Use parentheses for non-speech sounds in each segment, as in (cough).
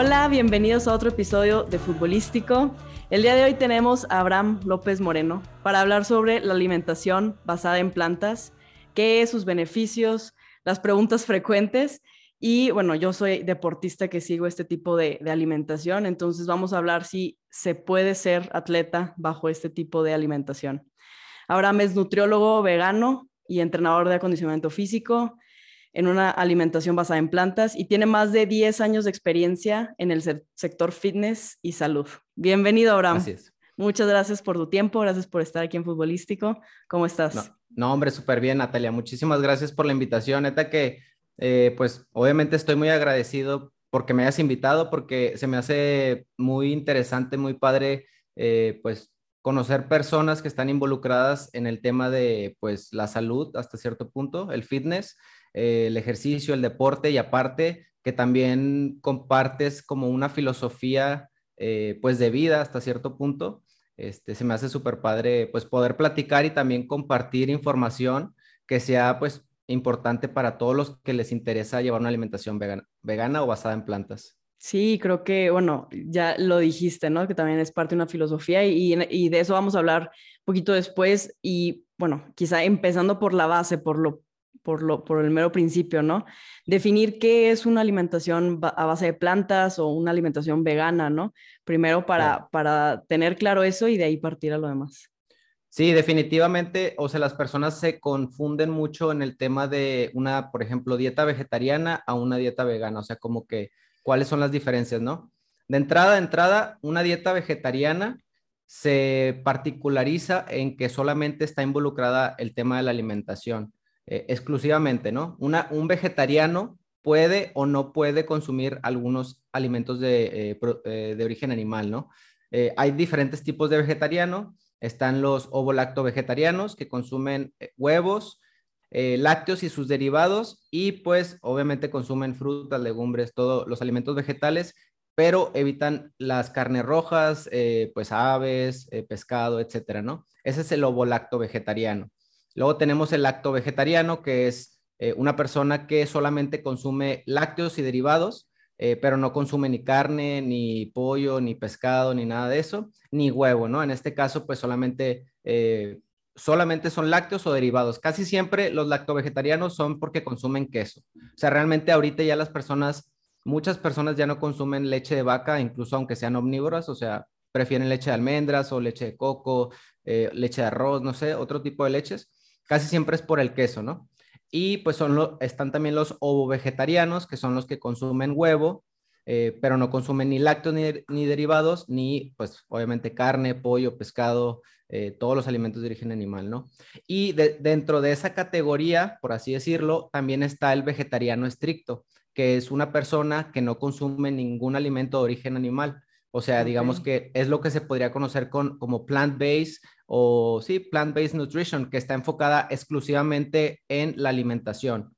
Hola, bienvenidos a otro episodio de Futbolístico. El día de hoy tenemos a Abraham López Moreno para hablar sobre la alimentación basada en plantas, qué es sus beneficios, las preguntas frecuentes y bueno, yo soy deportista que sigo este tipo de, de, alimentación, entonces vamos a hablar si se puede ser atleta bajo este tipo de alimentación. Abraham es nutriólogo vegano y entrenador de acondicionamiento físico en una alimentación basada en plantas y tiene más de 10 años de experiencia en el sector fitness y salud. Bienvenido, Abraham. Muchas gracias por tu tiempo, gracias por estar aquí en Futbolístico. ¿Cómo estás? No, hombre, súper bien, Natalia. Muchísimas gracias por la invitación. Neta que, eh, pues, obviamente estoy muy agradecido porque me hayas invitado, porque se me hace muy interesante, muy padre, eh, pues, conocer personas que están involucradas en el tema de, pues, la salud hasta cierto punto, el fitness. Eh, el ejercicio, el deporte y aparte que también compartes como una filosofía eh, pues de vida hasta cierto punto. Este, se me hace súper padre pues poder platicar y también compartir información que sea pues importante para todos los que les interesa llevar una alimentación vegana, vegana o basada en plantas. Sí, creo que, bueno, ya lo dijiste, ¿no? Que también es parte de una filosofía y, y, de eso vamos a hablar un poquito después y, bueno, quizá empezando por la base, por lo por, lo, por el mero principio, ¿no? Definir qué es una alimentación a base de plantas o una alimentación vegana, ¿no? Primero para, para tener claro eso y de ahí partir a lo demás. Sí, definitivamente, o sea, las personas se confunden mucho en el tema de una, por ejemplo, dieta vegetariana a una dieta vegana, o sea, como que, ¿cuáles son las diferencias, no? De entrada a entrada, una dieta vegetariana se particulariza en que solamente está involucrada el tema de la alimentación. Eh, exclusivamente, ¿no? Una, un vegetariano puede o no puede consumir algunos alimentos de, eh, eh, origen animal, ¿no? hay diferentes tipos de vegetariano. Están los ovo-lacto vegetarianos que consumen huevos, lácteos y sus derivados y pues obviamente consumen frutas, legumbres, todos los alimentos vegetales, pero evitan las carnes rojas, pues aves, pescado, etcétera, ¿no? Ese es el ovo-lacto vegetariano. Luego tenemos el lacto vegetariano, que es eh, una persona que solamente consume lácteos y derivados, eh, pero no consume ni carne, ni pollo, ni pescado, ni nada de eso, ni huevo, ¿no? En este caso, pues solamente, eh, solamente son lácteos o derivados. Casi siempre los lacto-vegetarianos son porque consumen queso. O sea, realmente ahorita ya las personas, muchas personas ya no consumen leche de vaca, incluso aunque sean omnívoras, o sea, prefieren leche de almendras o leche de coco, leche de arroz, no sé, otro tipo de leches casi siempre es por el queso, ¿no? Y pues son están también los ovo-vegetarianos, que son los que consumen huevo, eh, pero no consumen ni lácteos ni, derivados, ni pues obviamente carne, pollo, pescado, eh, todos los alimentos de origen animal, ¿no? Y dentro de esa categoría, por así decirlo, también está el vegetariano estricto, que es una persona que no consume ningún alimento de origen animal. O sea, digamos que es lo que se podría conocer con, como plant-based o sí, plant-based nutrition, que está enfocada exclusivamente en la alimentación.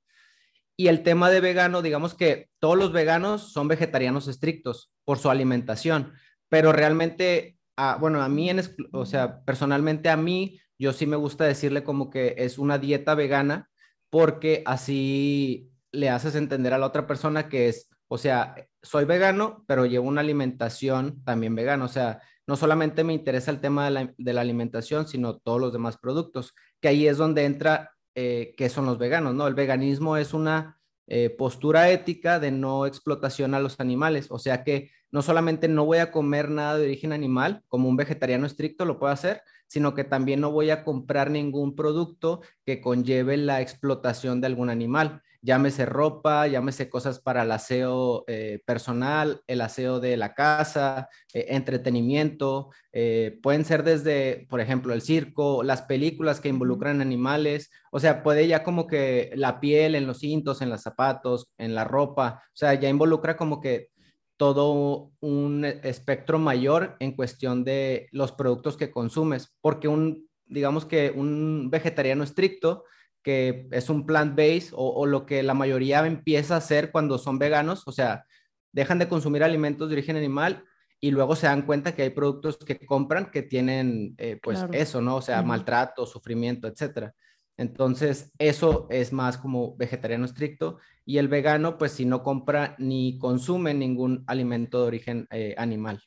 Y el tema de vegano, digamos que todos los veganos son vegetarianos estrictos por su alimentación, pero realmente, ah, bueno, a mí, en, o sea, personalmente a mí, yo sí me gusta decirle como que es una dieta vegana porque así le haces entender a la otra persona que es o sea, soy vegano, pero llevo una alimentación también vegana. O sea, no solamente me interesa el tema de la, alimentación, sino todos los demás productos, que ahí es donde entra eh, qué son los veganos, ¿no? El veganismo es una eh, postura ética de no explotación a los animales. O sea que no solamente no voy a comer nada de origen animal, como un vegetariano estricto lo puede hacer, sino que también no voy a comprar ningún producto que conlleve la explotación de algún animal llámese ropa, llámese cosas para el aseo eh, personal, el aseo de la casa, eh, entretenimiento, eh, pueden ser desde, por ejemplo, el circo, las películas que involucran animales, o sea, puede ya como que la piel en los cintos, en los zapatos, en la ropa, o sea, ya involucra como que todo un espectro mayor en cuestión de los productos que consumes, porque un, digamos que un vegetariano estricto, que es un plant-based o, lo que la mayoría empieza a hacer cuando son veganos, o sea, dejan de consumir alimentos de origen animal y luego se dan cuenta que hay productos que compran que tienen eh, pues eso, ¿no? O sea, maltrato, sufrimiento, etcétera. Entonces, eso es más como vegetariano estricto. Y el vegano, pues si no compra ni consume ningún alimento de origen eh, animal.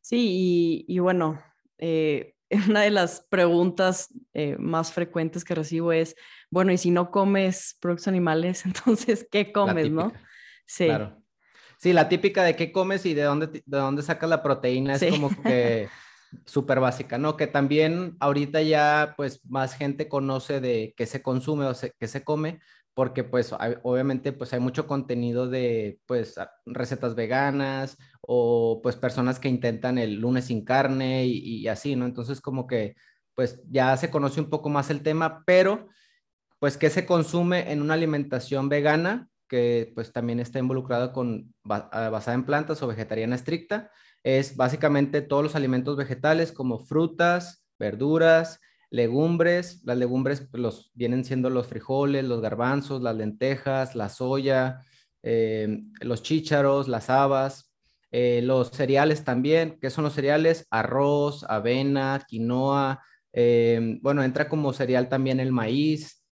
Sí, y, bueno, eh, (laughs) una de las preguntas eh, más frecuentes que recibo es, bueno, y si no comes productos animales, (laughs) entonces, ¿qué comes, no? Sí. Claro. Sí, la típica de qué comes y de dónde, de dónde sacas la proteína es como que súper básica, ¿no? Que también ahorita ya pues más gente conoce de qué se consume o qué se come, porque pues obviamente pues hay mucho contenido de pues recetas veganas o pues personas que intentan el lunes sin carne y, y así, ¿no? Entonces como que pues ya se conoce un poco más el tema, pero pues qué se consume en una alimentación vegana que pues también está involucrado con ah, basada en plantas o vegetariana estricta, es básicamente todos los alimentos vegetales como frutas, verduras, legumbres. Las legumbres pues, los, vienen siendo los frijoles, los garbanzos, las lentejas, la soya, eh, los chícharos, las habas, eh, los cereales también. ¿Qué son los cereales? Arroz, avena, quinoa. Eh, bueno, entra como cereal también el maíz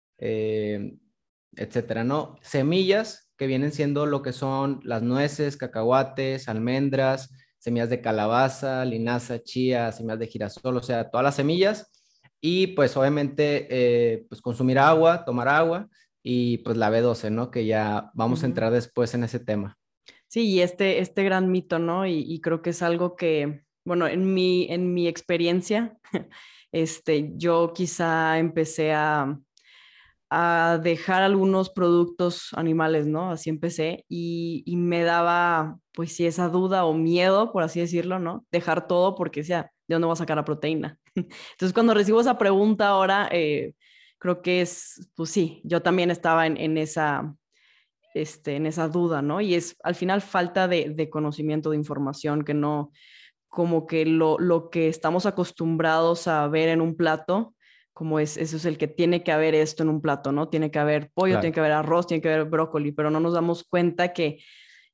etcétera, ¿no? Semillas que vienen siendo lo que son las nueces, cacahuates, almendras, semillas de calabaza, linaza, chía, semillas de girasol, o sea, todas las semillas. Y pues obviamente, eh, pues consumir agua, tomar agua y pues la B12, ¿no? Que ya vamos a entrar después en ese tema. Sí, y este, este gran mito, ¿no? Y, y creo que es algo que, bueno, en mi, en mi experiencia, (laughs) este, yo quizá empecé a, a dejar algunos productos animales, ¿no? Así empecé y, me daba, pues sí, esa duda o miedo, por así decirlo, ¿no? Dejar todo porque decía, ¿de dónde voy a sacar la proteína? (laughs) Entonces, cuando recibo esa pregunta ahora, eh, creo que es, pues sí, yo también estaba en, esa, este, en esa duda, ¿no? Y es al final falta de, de conocimiento, de información, que no, como que lo, lo que estamos acostumbrados a ver en un plato, como es, eso es el que tiene que haber esto en un plato, ¿no? Tiene que haber pollo, tiene que haber arroz, tiene que haber brócoli, pero no nos damos cuenta que,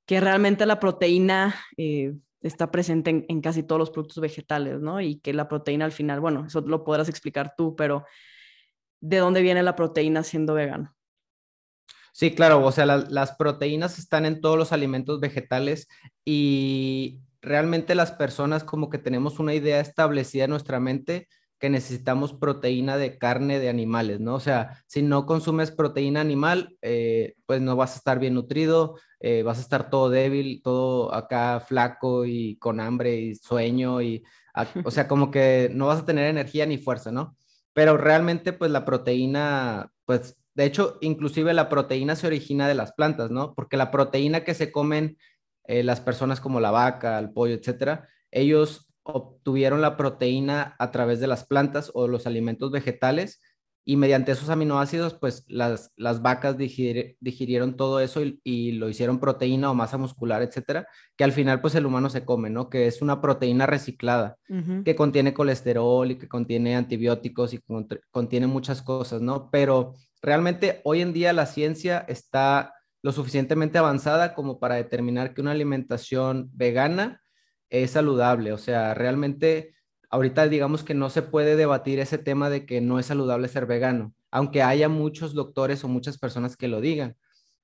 que realmente la proteína eh, está presente en, casi todos los productos vegetales, ¿no? Y que la proteína al final, bueno, eso lo podrás explicar tú, pero ¿de dónde viene la proteína siendo vegano? Sí, claro, o sea, las proteínas están en todos los alimentos vegetales y realmente las personas como que tenemos una idea establecida en nuestra mente que necesitamos proteína de carne de animales, ¿no? O sea, si no consumes proteína animal, eh, pues no vas a estar bien nutrido, eh, vas a estar todo débil, todo acá flaco y con hambre y sueño y, (laughs) o sea, como que no vas a tener energía ni fuerza, ¿no? Pero realmente, pues la proteína, pues, de hecho, inclusive la proteína se origina de las plantas, ¿no? Porque la proteína que se comen eh, las personas como la vaca, el pollo, etcétera, ellos obtuvieron la proteína a través de las plantas o los alimentos vegetales y mediante esos aminoácidos, pues las, las vacas digirieron todo eso y, lo hicieron proteína o masa muscular, etcétera, que al final pues el humano se come, ¿no? Que es una proteína reciclada, que contiene colesterol y que contiene antibióticos y contiene muchas cosas, ¿no? Pero realmente hoy en día la ciencia está lo suficientemente avanzada como para determinar que una alimentación vegana es saludable. O sea, realmente ahorita digamos que no se puede debatir ese tema de que no es saludable ser vegano, aunque haya muchos doctores o muchas personas que lo digan.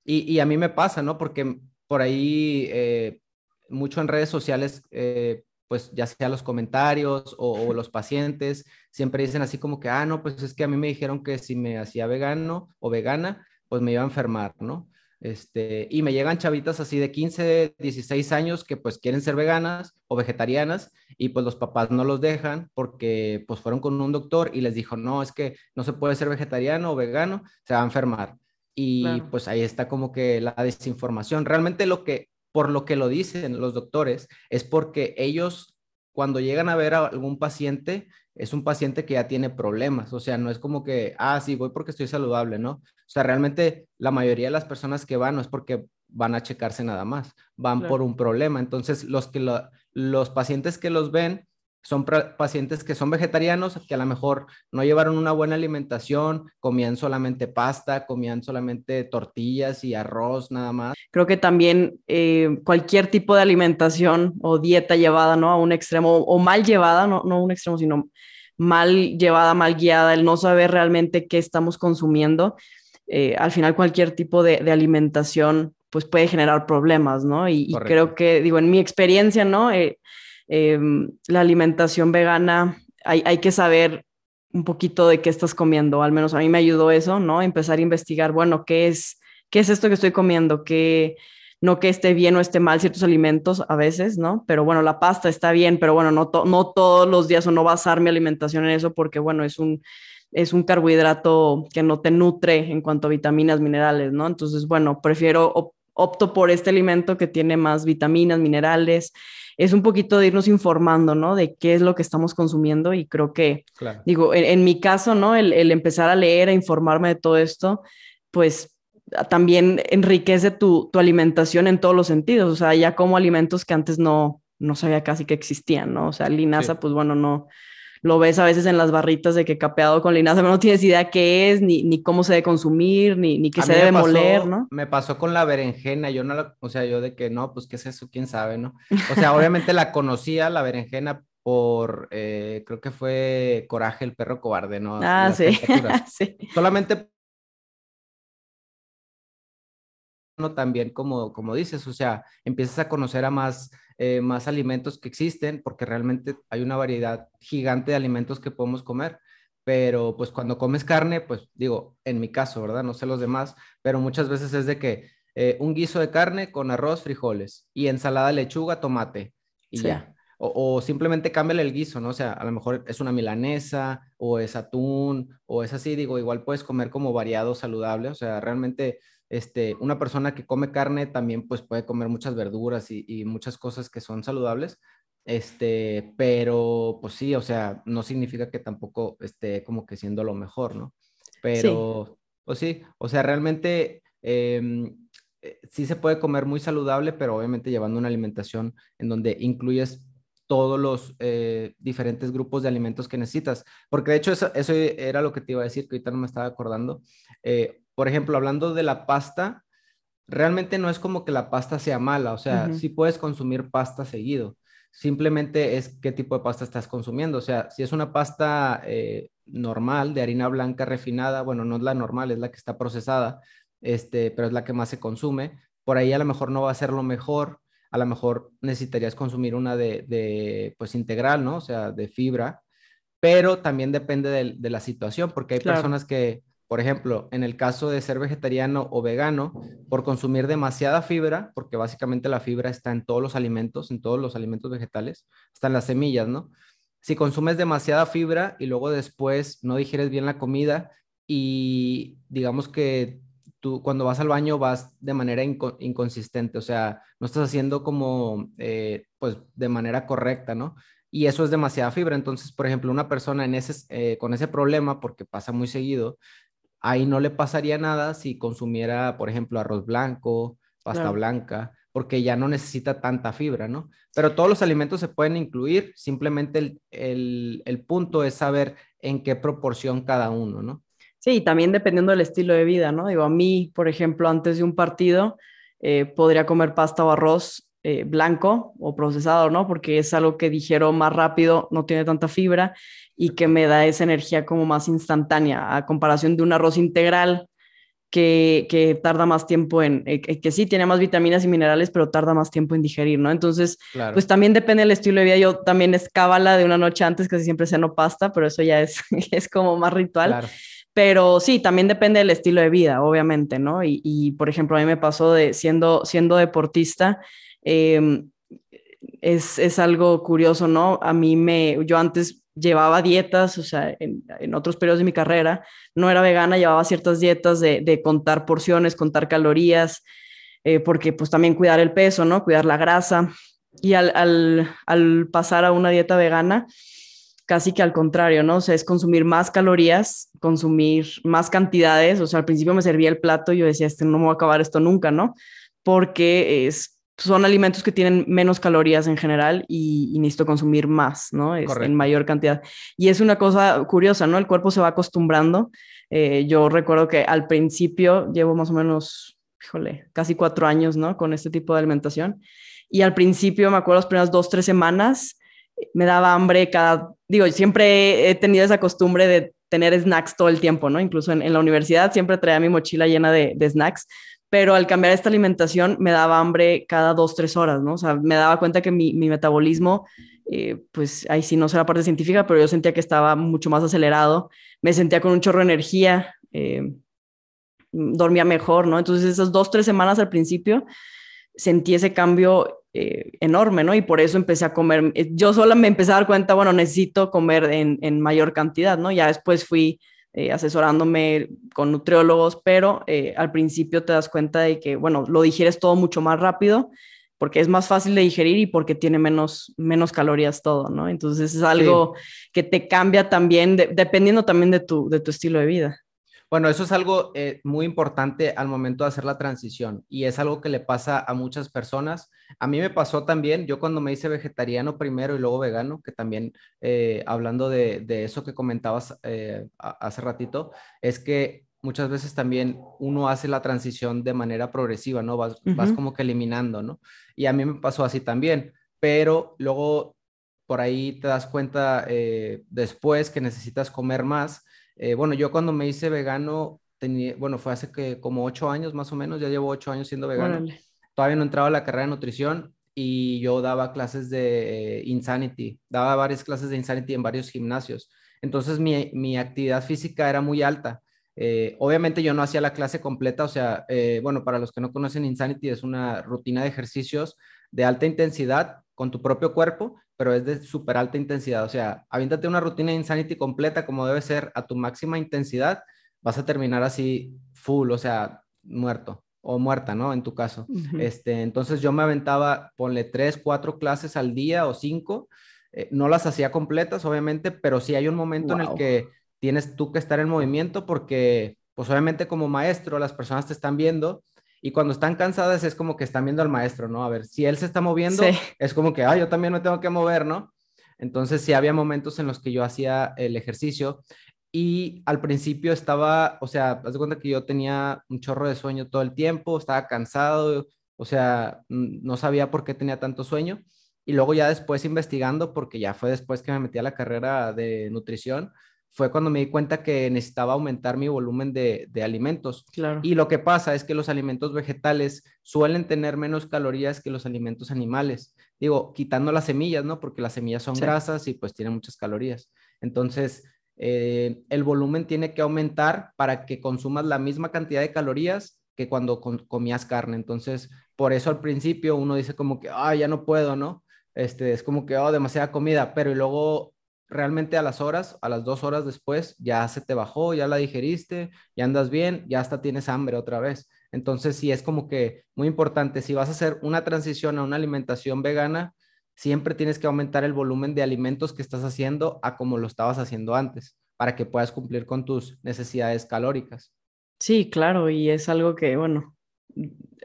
Y, a mí me pasa, ¿no? Porque por ahí, eh, mucho en redes sociales, eh, pues ya sea los comentarios o, o, los pacientes, siempre dicen así como que, ah, no, pues es que a mí me dijeron que si me hacía vegano o vegana, pues me iba a enfermar, ¿no? Este, y me llegan chavitas así de 15, 16 años que pues quieren ser veganas o vegetarianas y pues los papás no los dejan porque pues fueron con un doctor y les dijo, no, es que no se puede ser vegetariano o vegano, se va a enfermar. Y pues ahí está como que la desinformación. Realmente lo que, por lo que lo dicen los doctores, es porque ellos cuando llegan a ver a algún paciente, es un paciente que ya tiene problemas, o sea, no es como que, ah, sí, voy porque estoy saludable, ¿no? O sea, realmente la mayoría de las personas que van no es porque van a checarse nada más, van por un problema. Entonces, los, que los pacientes que los ven son pacientes que son vegetarianos, que a lo mejor no llevaron una buena alimentación, comían solamente pasta, comían solamente tortillas y arroz nada más. Creo que también eh, cualquier tipo de alimentación o dieta llevada ¿no? a un extremo o mal llevada, no, no un extremo, sino mal llevada, mal guiada, el no saber realmente qué estamos consumiendo, eh, al final cualquier tipo de, alimentación pues puede generar problemas, ¿no? Y, creo que, digo, en mi experiencia, ¿no? Eh, em, la alimentación vegana, hay, hay que saber un poquito de qué estás comiendo, al menos a mí me ayudó eso, ¿no? Empezar a investigar, bueno, ¿qué es, qué es esto que estoy comiendo? ¿Qué, no que esté bien o esté mal ciertos alimentos a veces, ¿no? Pero bueno, la pasta está bien, pero bueno, no, no todos los días o no basar mi alimentación en eso porque bueno, es un, es un carbohidrato que no te nutre en cuanto a vitaminas, minerales, ¿no? Entonces, bueno, prefiero, opto por este alimento que tiene más vitaminas, minerales. Es un poquito de irnos informando, ¿no? De qué es lo que estamos consumiendo y creo que, digo, en, mi caso, ¿no? El, el empezar a leer, a informarme de todo esto, pues también enriquece tu, alimentación en todos los sentidos, o sea, ya como alimentos que antes no, no sabía casi que existían, ¿no? O sea, linaza, pues bueno, no, lo ves a veces en las barritas de que capeado con linaza, pero no tienes idea qué es, ni, ni cómo se debe consumir, ni, ni qué se debe moler, ¿no? Me pasó con la berenjena, yo no la, o sea, yo de que no, pues qué es eso, quién sabe, ¿no? O sea, obviamente la conocía, la berenjena, por, eh, creo que fue Coraje, el perro cobarde, ¿no? Ah, sí. (laughs) sí. Solamente también como, como dices, o sea, empiezas a conocer a más, eh, más alimentos que existen, porque realmente hay una variedad gigante de alimentos que podemos comer, pero pues cuando comes carne, pues digo, en mi caso, ¿verdad? No sé los demás, pero muchas veces es de que eh, un guiso de carne con arroz, frijoles y ensalada, lechuga, tomate y ya. O, o, simplemente cámbiale el guiso, ¿no? O sea, a lo mejor es una milanesa o es atún o es así, digo, igual puedes comer como variado, saludable, o sea, realmente este, una persona que come carne también pues puede comer muchas verduras y, muchas cosas que son saludables, este, pero pues sí, o sea, no significa que tampoco esté como que siendo lo mejor, ¿no? Pero, pues sí, o sea, realmente em, eh, sí se puede comer muy saludable, pero obviamente llevando una alimentación en donde incluyes todos los eh, diferentes grupos de alimentos que necesitas. Porque de hecho eso, eso, era lo que te iba a decir, que ahorita no me estaba acordando. Eh, por ejemplo, hablando de la pasta, realmente no es como que la pasta sea mala, o sea, sí puedes consumir pasta seguido. Simplemente es qué tipo de pasta estás consumiendo. O sea, si es una pasta eh, normal de harina blanca refinada, bueno, no es la normal, es la que está procesada, este, pero es la que más se consume. Por ahí a lo mejor no va a ser lo mejor. A lo mejor necesitarías consumir una de, pues, integral, ¿no? O sea, de fibra. Pero también depende de, la situación, porque hay personas que por ejemplo, en el caso de ser vegetariano o vegano, por consumir demasiada fibra, porque básicamente la fibra está en todos los alimentos, en todos los alimentos vegetales, están las semillas, ¿no? Si consumes demasiada fibra y luego después no digieres bien la comida y digamos que tú cuando vas al baño vas de manera inconsistente, o sea, no estás haciendo como, eh, pues, de manera correcta, ¿no? Y eso es demasiada fibra. Entonces, por ejemplo, una persona en ese, eh, con ese problema, porque pasa muy seguido, ahí no le pasaría nada si consumiera, por ejemplo, arroz blanco, pasta blanca, porque ya no necesita tanta fibra, ¿no? Pero todos los alimentos se pueden incluir, simplemente el, punto es saber en qué proporción cada uno, ¿no? Sí, también dependiendo del estilo de vida, ¿no? Digo, a mí, por ejemplo, antes de un partido, eh, podría comer pasta o arroz eh, blanco o procesado, ¿no? Porque es algo que digiero más rápido, no tiene tanta fibra y que me da esa energía como más instantánea, a comparación de un arroz integral que, que tarda más tiempo en, eh, que sí tiene más vitaminas y minerales, pero tarda más tiempo en digerir, ¿no? Entonces, pues también depende del estilo de vida. Yo también es cábala de una noche antes, casi siempre ceno pasta, pero eso ya es, (laughs) es como más ritual. Pero sí, también depende del estilo de vida, obviamente, ¿no? Y, y por ejemplo, a mí me pasó de siendo, siendo deportista, em, es, es, algo curioso, ¿no? A mí me, yo antes llevaba dietas, o sea, en, otros periodos de mi carrera, no era vegana, llevaba ciertas dietas de, de contar porciones, contar calorías, eh, porque pues también cuidar el peso, ¿no? Cuidar la grasa. Y al, al, al, pasar a una dieta vegana, casi que al contrario, ¿no? O sea, es consumir más calorías, consumir más cantidades, o sea, al principio me servía el plato y yo decía, este no me va a acabar esto nunca, ¿no? Porque es son alimentos que tienen menos calorías en general y, necesito consumir más, ¿no? Es, en mayor cantidad. Y es una cosa curiosa, ¿no? El cuerpo se va acostumbrando. Eh, yo recuerdo que al principio llevo más o menos, híjole, casi cuatro años, ¿no? Con este tipo de alimentación. Y al principio, me acuerdo, las primeras dos, tres semanas, me daba hambre cada, digo, siempre he tenido esa costumbre de tener snacks todo el tiempo, ¿no? Incluso en, la universidad siempre traía mi mochila llena de, snacks, pero al cambiar esta alimentación me daba hambre cada dos, tres horas, ¿no? O sea, me daba cuenta que mi, metabolismo, eh, pues ahí sí no la parte científica, pero yo sentía que estaba mucho más acelerado, me sentía con un chorro de energía, eh, dormía mejor, ¿no? Entonces esas dos, tres semanas al principio sentí ese cambio eh, enorme, ¿no? Y por eso empecé a comer, yo sola me empecé a dar cuenta, bueno, necesito comer en, mayor cantidad, ¿no? Ya después fui eh, asesorándome con nutriólogos, pero al principio te das cuenta de que, bueno, lo digieres todo mucho más rápido porque es más fácil de digerir y porque tiene menos, menos calorías todo, ¿no? Entonces es algo que te cambia también, dependiendo también de tu, de tu estilo de vida. Bueno, eso es algo eh, muy importante al momento de hacer la transición y es algo que le pasa a muchas personas. A mí me pasó también, yo cuando me hice vegetariano primero y luego vegano, que también eh, hablando de, eso que comentabas eh, hace ratito, es que muchas veces también uno hace la transición de manera progresiva, ¿no? Vas, vas como que eliminando, ¿no? Y a mí me pasó así también, pero luego por ahí te das cuenta después que necesitas comer más eh, bueno, yo cuando me hice vegano, tenía, bueno, fue hace que como ocho años más o menos, ya llevo ocho años siendo vegano. Todavía no entraba a la carrera de nutrición y yo daba clases de eh, Insanity, daba varias clases de Insanity en varios gimnasios. Entonces mi, mi actividad física era muy alta. Eh, obviamente yo no hacía la clase completa, o sea, bueno, para los que no conocen Insanity es una rutina de ejercicios de alta intensidad con tu propio cuerpo, pero es de súper alta intensidad. O sea, aviéntate una rutina de Insanity completa como debe ser a tu máxima intensidad, vas a terminar así full, o sea, muerto o muerta, ¿no? En tu caso. este, entonces yo me aventaba, ponle tres, cuatro clases al día o cinco. Eh, no las hacía completas, obviamente, pero sí hay un momento en el que tienes tú que estar en movimiento porque, pues obviamente como maestro, las personas te están viendo y cuando están cansadas es como que están viendo al maestro, ¿no? A ver, si él se está moviendo, es como que, ah, yo también me tengo que mover, ¿no? Entonces sí había momentos en los que yo hacía el ejercicio y al principio estaba, o sea, haz de cuenta que yo tenía un chorro de sueño todo el tiempo, estaba cansado, o sea, no sabía por qué tenía tanto sueño. Y luego ya después investigando, porque ya fue después que me metí a la carrera de nutrición, fue cuando me di cuenta que necesitaba aumentar mi volumen de, alimentos. Claro. Y lo que pasa es que los alimentos vegetales suelen tener menos calorías que los alimentos animales. Digo, quitando las semillas, ¿no? Porque las semillas son grasas y pues tienen muchas calorías. Entonces, eh, el volumen tiene que aumentar para que consumas la misma cantidad de calorías que cuando comías carne. Entonces, por eso al principio uno dice como que, ah, ya no puedo, ¿no? Este, es como que, oh, demasiada comida, pero luego realmente a las horas, a las dos horas después, ya se te bajó, ya la digeriste, ya andas bien, ya hasta tienes hambre otra vez. Entonces, sí es como que muy importante, si vas a hacer una transición a una alimentación vegana, siempre tienes que aumentar el volumen de alimentos que estás haciendo a como lo estabas haciendo antes, para que puedas cumplir con tus necesidades calóricas. Sí, claro, y es algo que, bueno,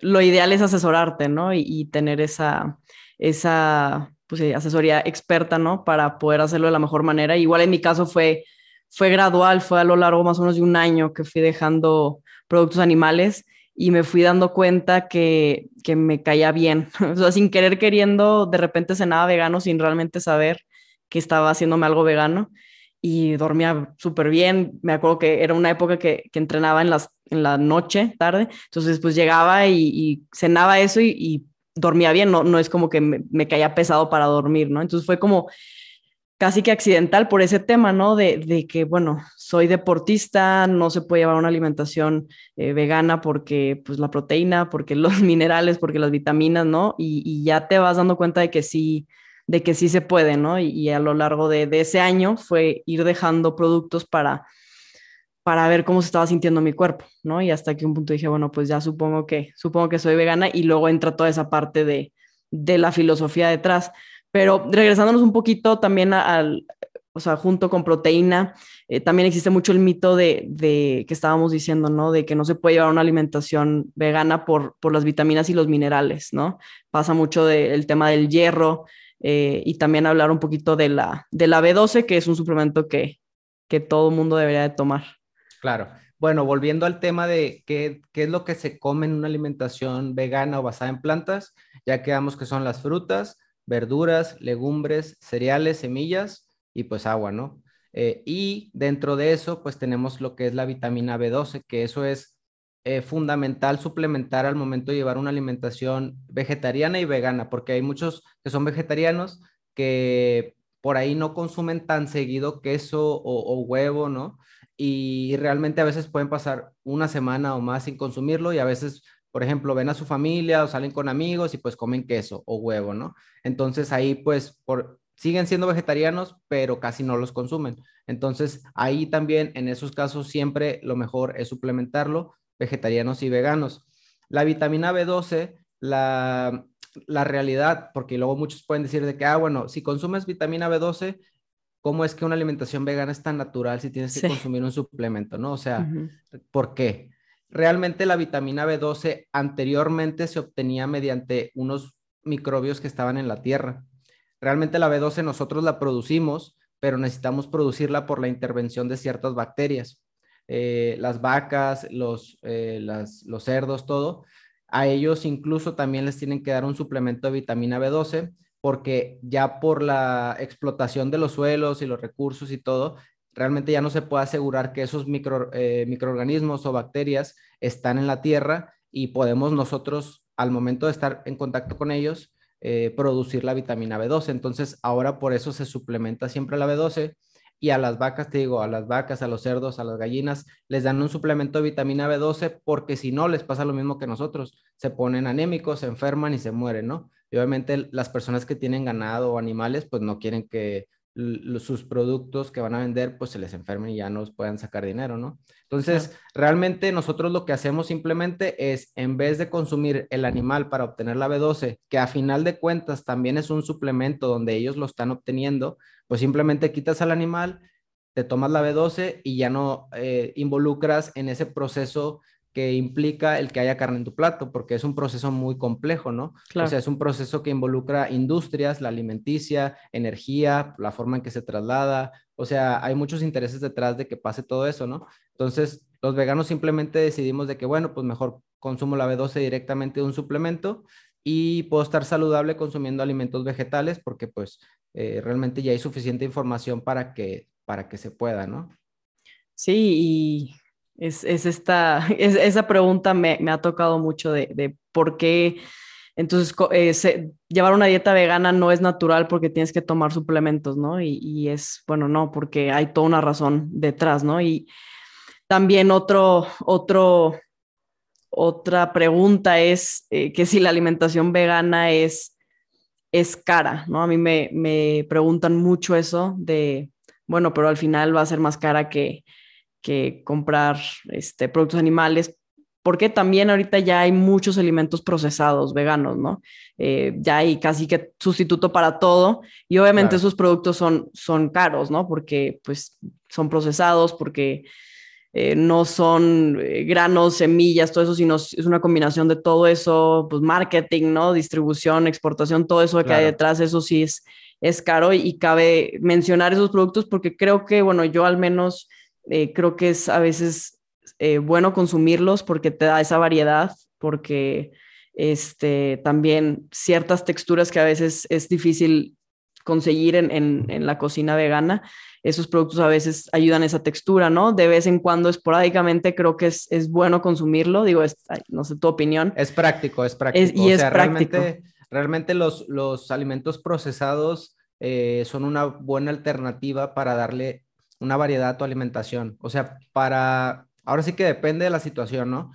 lo ideal es asesorarte, ¿no? Y, y tener esa, esa pues, eh, asesoría experta, ¿no? Para poder hacerlo de la mejor manera. Igual en mi caso fue, fue gradual, fue a lo largo más o menos de un año que fui dejando productos animales y me fui dando cuenta que, que me caía bien. (laughs) o sea, sin querer queriendo, de repente cenaba vegano sin realmente saber que estaba haciéndome algo vegano y dormía súper bien. Me acuerdo que era una época que, que, entrenaba en, las, en la noche, tarde, entonces pues llegaba y, cenaba eso y, dormía bien, no, no es como que me, caía pesado para dormir, ¿no? Entonces fue como casi que accidental por ese tema, ¿no? De, de que, bueno, soy deportista, no se puede llevar una alimentación eh, vegana porque, pues, la proteína, porque los (laughs) minerales, porque las vitaminas, ¿no? Y, ya te vas dando cuenta de que sí, de que sí se puede, ¿no? Y, a lo largo de, ese año fue ir dejando productos para para ver cómo se estaba sintiendo mi cuerpo, ¿no? Y hasta que un punto dije, bueno, pues ya supongo que, supongo que soy vegana y luego entra toda esa parte de, de la filosofía detrás. Pero regresándonos un poquito también al, o sea, junto con proteína, eh, también existe mucho el mito de, de, que estábamos diciendo, ¿no? De que no se puede llevar una alimentación vegana por, por las vitaminas y los minerales, ¿no? Pasa mucho del tema del hierro eh, y también hablar un poquito de la, de la B12, que es un suplemento que, que todo mundo debería de tomar. Claro. Bueno, volviendo al tema de qué, qué, es lo que se come en una alimentación vegana o basada en plantas, ya quedamos que son las frutas, verduras, legumbres, cereales, semillas y pues agua, ¿no? Eh, y dentro de eso, pues tenemos lo que es la vitamina B12, que eso es eh, fundamental suplementar al momento de llevar una alimentación vegetariana y vegana, porque hay muchos que son vegetarianos que por ahí no consumen tan seguido queso o, huevo, ¿no? Y realmente a veces pueden pasar una semana o más sin consumirlo y a veces, por ejemplo, ven a su familia o salen con amigos y pues comen queso o huevo, ¿no? Entonces ahí pues siguen siendo vegetarianos, pero casi no los consumen. Entonces ahí también en esos casos siempre lo mejor es suplementarlo, vegetarianos y veganos. La vitamina B12, la, la realidad, porque luego muchos pueden decir de que, ah, bueno, si consumes vitamina B12, ¿cómo es que una alimentación vegana es tan natural si tienes que consumir un suplemento, no? O sea, ¿por qué? Realmente la vitamina B12 anteriormente se obtenía mediante unos microbios que estaban en la tierra. Realmente la B12 nosotros la producimos, pero necesitamos producirla por la intervención de ciertas bacterias. Eh, las vacas, los, eh, los cerdos, todo, a ellos incluso también les tienen que dar un suplemento de vitamina B12 porque ya por la explotación de los suelos y los recursos y todo, realmente ya no se puede asegurar que esos eh, microorganismos o bacterias están en la tierra y podemos nosotros, al momento de estar en contacto con ellos, eh, producir la vitamina B12. Entonces, ahora por eso se suplementa siempre la B12 y a las vacas, te digo, a las vacas, a los cerdos, a las gallinas, les dan un suplemento de vitamina B12 porque si no, les pasa lo mismo que nosotros, se ponen anémicos, se enferman y se mueren, ¿no? Y obviamente las personas que tienen ganado o animales, pues no quieren que sus productos que van a vender, pues se les enfermen y ya no puedan sacar dinero, ¿no? Entonces, realmente nosotros lo que hacemos simplemente es, en vez de consumir el animal para obtener la B12, que a final de cuentas también es un suplemento donde ellos lo están obteniendo, pues simplemente quitas al animal, te tomas la B12 y ya no eh, involucras en ese proceso que implica el que haya carne en tu plato, porque es un proceso muy complejo, ¿no? O sea, es un proceso que involucra industrias, la alimenticia, energía, la forma en que se traslada, o sea, hay muchos intereses detrás de que pase todo eso, ¿no? Entonces, los veganos simplemente decidimos de que, bueno, pues mejor consumo la B12 directamente de un suplemento y puedo estar saludable consumiendo alimentos vegetales porque pues eh, realmente ya hay suficiente información para que, para que se pueda, ¿no? Sí, y es, esta, (laughs) esa pregunta me, ha tocado mucho de, por qué entonces eh, llevar una dieta vegana no es natural porque tienes que tomar suplementos, ¿no? Y, es, bueno, no, porque hay toda una razón detrás, ¿no? Y también otro, otro, otra pregunta es eh, que si la alimentación vegana es es cara, ¿no? A mí me, me, preguntan mucho eso de, bueno, pero al final va a ser más cara que, que comprar este, productos animales, porque también ahorita ya hay muchos alimentos procesados veganos, ¿no? Eh, ya hay casi que sustituto para todo y obviamente esos productos son, son caros, ¿no? Porque pues son procesados, porque eh, no son eh, granos, semillas, todo eso, sino es una combinación de todo eso, pues marketing, ¿no? Distribución, exportación, todo eso que hay detrás, eso sí es, es caro y, cabe mencionar esos productos porque creo que, bueno, yo al menos eh, creo que es a veces bueno consumirlos porque te da esa variedad, porque este, también ciertas texturas que a veces es difícil conseguir en, en la cocina vegana esos productos a veces ayudan a esa textura, ¿no? De vez en cuando, esporádicamente, creo que es, es bueno consumirlo. Digo, no sé tu opinión. Es práctico, es práctico. y es práctico. Realmente, realmente los, los alimentos procesados eh, son una buena alternativa para darle una variedad a tu alimentación. O sea, para, ahora sí que depende de la situación, ¿no?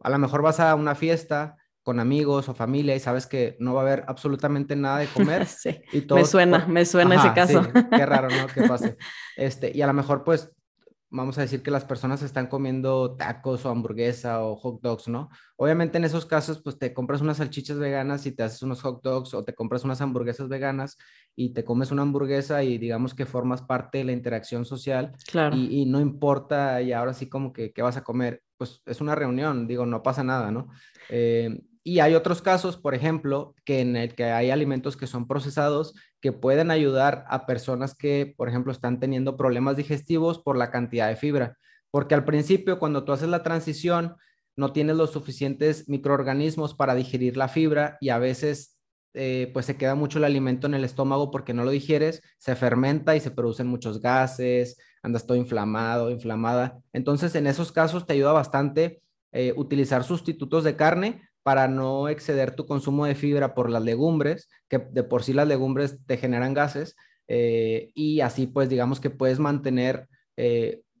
A lo mejor vas a una fiesta con amigos o familia y sabes que no va a haber absolutamente nada de comer. (laughs) sí, y todo, me suena, me suena ese caso. qué raro, ¿no? Que pase. (laughs) Este, y a lo mejor, pues, vamos a decir que las personas están comiendo tacos o hamburguesa o hot dogs, ¿no? Obviamente en esos casos, pues te compras unas salchichas veganas y te haces unos hot dogs o te compras unas hamburguesas veganas y te comes una hamburguesa y digamos que formas parte de la interacción social. Claro. Y, no importa, y ahora sí como que, ¿qué vas a comer? Pues es una reunión, digo, no pasa nada, ¿no? Eh, y hay otros casos, por ejemplo, que en el que hay alimentos que son procesados que pueden ayudar a personas que, por ejemplo, están teniendo problemas digestivos por la cantidad de fibra. Porque al principio, cuando tú haces la transición, no tienes los suficientes microorganismos para digerir la fibra y a veces eh, pues se queda mucho el alimento en el estómago porque no lo digieres, se fermenta y se producen muchos gases, andas todo inflamado, inflamada. Entonces, en esos casos te ayuda bastante eh, utilizar sustitutos de carne para no exceder tu consumo de fibra por las legumbres, que de por sí las legumbres te generan gases, eh, y así pues digamos que puedes mantener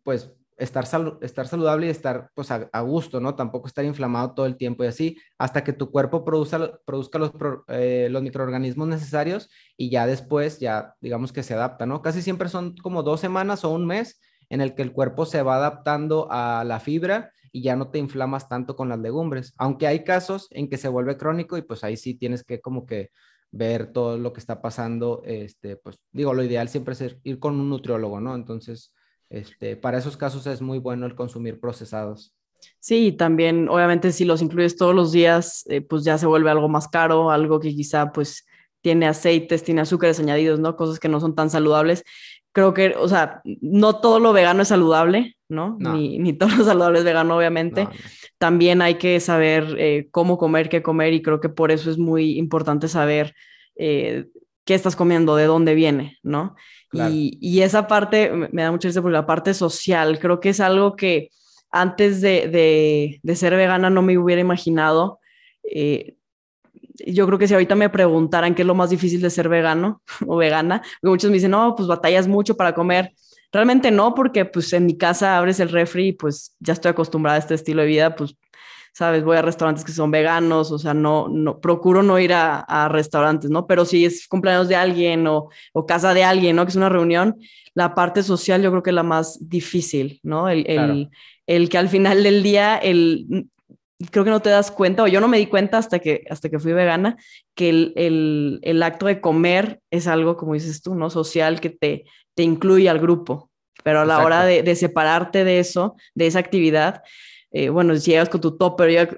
pues estar, estar saludable y estar pues a, gusto, ¿no? Tampoco estar inflamado todo el tiempo y así, hasta que tu cuerpo produzca, produzca los, eh, los microorganismos necesarios y ya después, ya digamos que se adapta, ¿no? Casi siempre son como dos semanas o un mes en el que el cuerpo se va adaptando a la fibra y ya no te inflamas tanto con las legumbres, aunque hay casos en que se vuelve crónico y pues ahí sí tienes que como que ver todo lo que está pasando, este, pues digo, lo ideal siempre es ir con un nutriólogo, ¿no? Entonces, este, para esos casos es muy bueno el consumir procesados. Sí, también obviamente si los incluyes todos los días, eh, pues ya se vuelve algo más caro, algo que quizá pues tiene aceites, tiene azúcares añadidos, ¿no? Cosas que no son tan saludables. Creo que, o sea, no todo lo vegano es saludable, ¿no? Ni, ni, todo lo saludable es vegano, obviamente. También hay que saber eh, cómo comer, qué comer, y creo que por eso es muy importante saber eh, qué estás comiendo, de dónde viene, ¿no? Y, esa parte me da mucha risa porque la parte social creo que es algo que antes de, ser vegana no me hubiera imaginado. Eh, yo creo que si ahorita me preguntaran qué es lo más difícil de ser vegano (laughs) o vegana, muchos me dicen, no, pues batallas mucho para comer. Realmente no, porque pues en mi casa abres el refri y pues ya estoy acostumbrada a este estilo de vida, pues ¿sabes? Voy a restaurantes que son veganos, o sea, no, no, procuro no ir a, restaurantes, ¿no? Pero si es cumpleaños de alguien o, o, casa de alguien, ¿no? Que es una reunión, la parte social yo creo que es la más difícil, ¿no? El, el, el que al final del día, el, creo que no te das cuenta, o yo no me di cuenta hasta que, hasta que fui vegana, que el, el, el acto de comer es algo, como dices tú, ¿no? Social que te, te incluye al grupo. Pero a la hora de, de, separarte de eso, de esa actividad, eh, bueno, si llegas con tu topper, ya,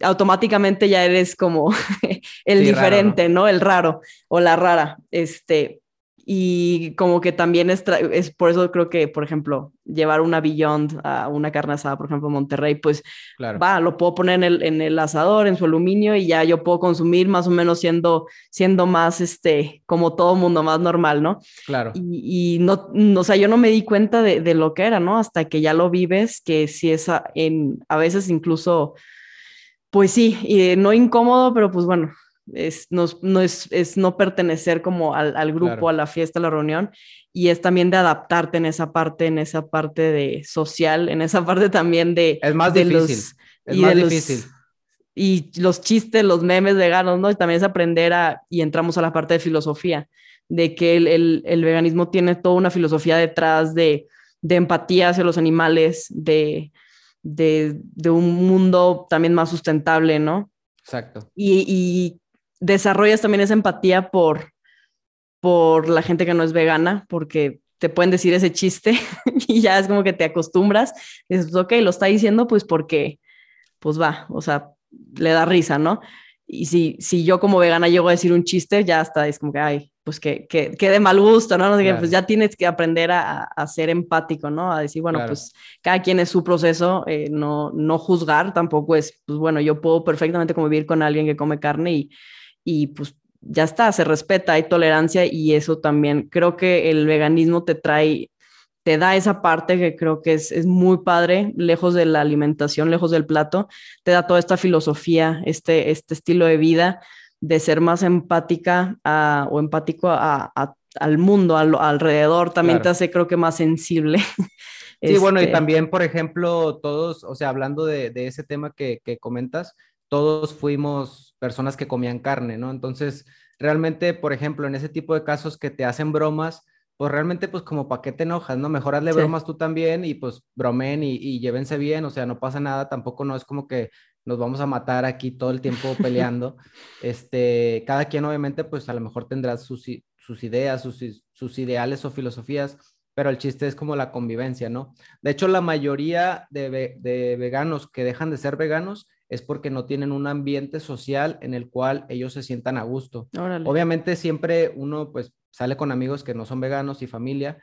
automáticamente ya eres como (laughs) el diferente, ¿no? El raro o la rara. Este, y como que también es, es, por eso creo que, por ejemplo, llevar una Beyond a una carne asada, por ejemplo, Monterrey, pues va, lo puedo poner en el, en el, asador, en su aluminio y ya yo puedo consumir más o menos siendo, siendo más, este, como todo mundo, más normal, ¿no? Claro. Y, y no, no, o sea, yo no me di cuenta de, de, lo que era, ¿no? Hasta que ya lo vives, que si es a, en, a veces incluso, pues sí, y no incómodo, pero pues bueno, es no, no es, es, no pertenecer como al, al grupo, a la fiesta, a la reunión, y es también de adaptarte en esa parte, en esa parte de social, en esa parte también de... Es más difícil, es más difícil. y los chistes, los memes veganos, ¿no? Y también es aprender a, y entramos a la parte de filosofía, de que el, el, el veganismo tiene toda una filosofía detrás de, de empatía hacia los animales, de, de, de, un mundo también más sustentable, ¿no? Exacto. Y, y desarrollas también esa empatía por, por la gente que no es vegana, porque te pueden decir ese chiste (laughs) y ya es como que te acostumbras. Y dices, ok, lo está diciendo pues porque, pues va, o sea, le da risa, ¿no? Y si, si yo como vegana llego a decir un chiste, ya está, es como que, ay, pues que, que, que de mal gusto, ¿no? no Pues ya tienes que aprender a, a, ser empático, ¿no? A decir, bueno, pues cada quien es su proceso, eh, no, no juzgar tampoco es, pues bueno, yo puedo perfectamente convivir con alguien que come carne y y pues ya está, se respeta, hay tolerancia y eso también creo que el veganismo te trae, te da esa parte que creo que es, es muy padre, lejos de la alimentación, lejos del plato, te da toda esta filosofía, este, este estilo de vida de ser más empática o empático a, al mundo, alrededor, también te hace creo que más sensible. (laughs) Sí, bueno, y este también, por ejemplo, todos, o sea, hablando de, de ese tema que, que comentas, todos fuimos personas que comían carne, ¿no? Entonces, realmente, por ejemplo, en ese tipo de casos que te hacen bromas, pues realmente, pues como para qué te enojas, ¿no? Mejor hazle bromas tú también y pues bromen y, y, llévense bien, o sea, no pasa nada, tampoco no es como que nos vamos a matar aquí todo el tiempo peleando. (laughs) este, cada quien obviamente, pues a lo mejor tendrá sus, sus ideas, sus, sus ideales o filosofías, pero el chiste es como la convivencia, ¿no? De hecho, la mayoría de, de veganos que dejan de ser veganos es porque no tienen un ambiente social en el cual ellos se sientan a gusto. Obviamente siempre uno pues sale con amigos que no son veganos y familia,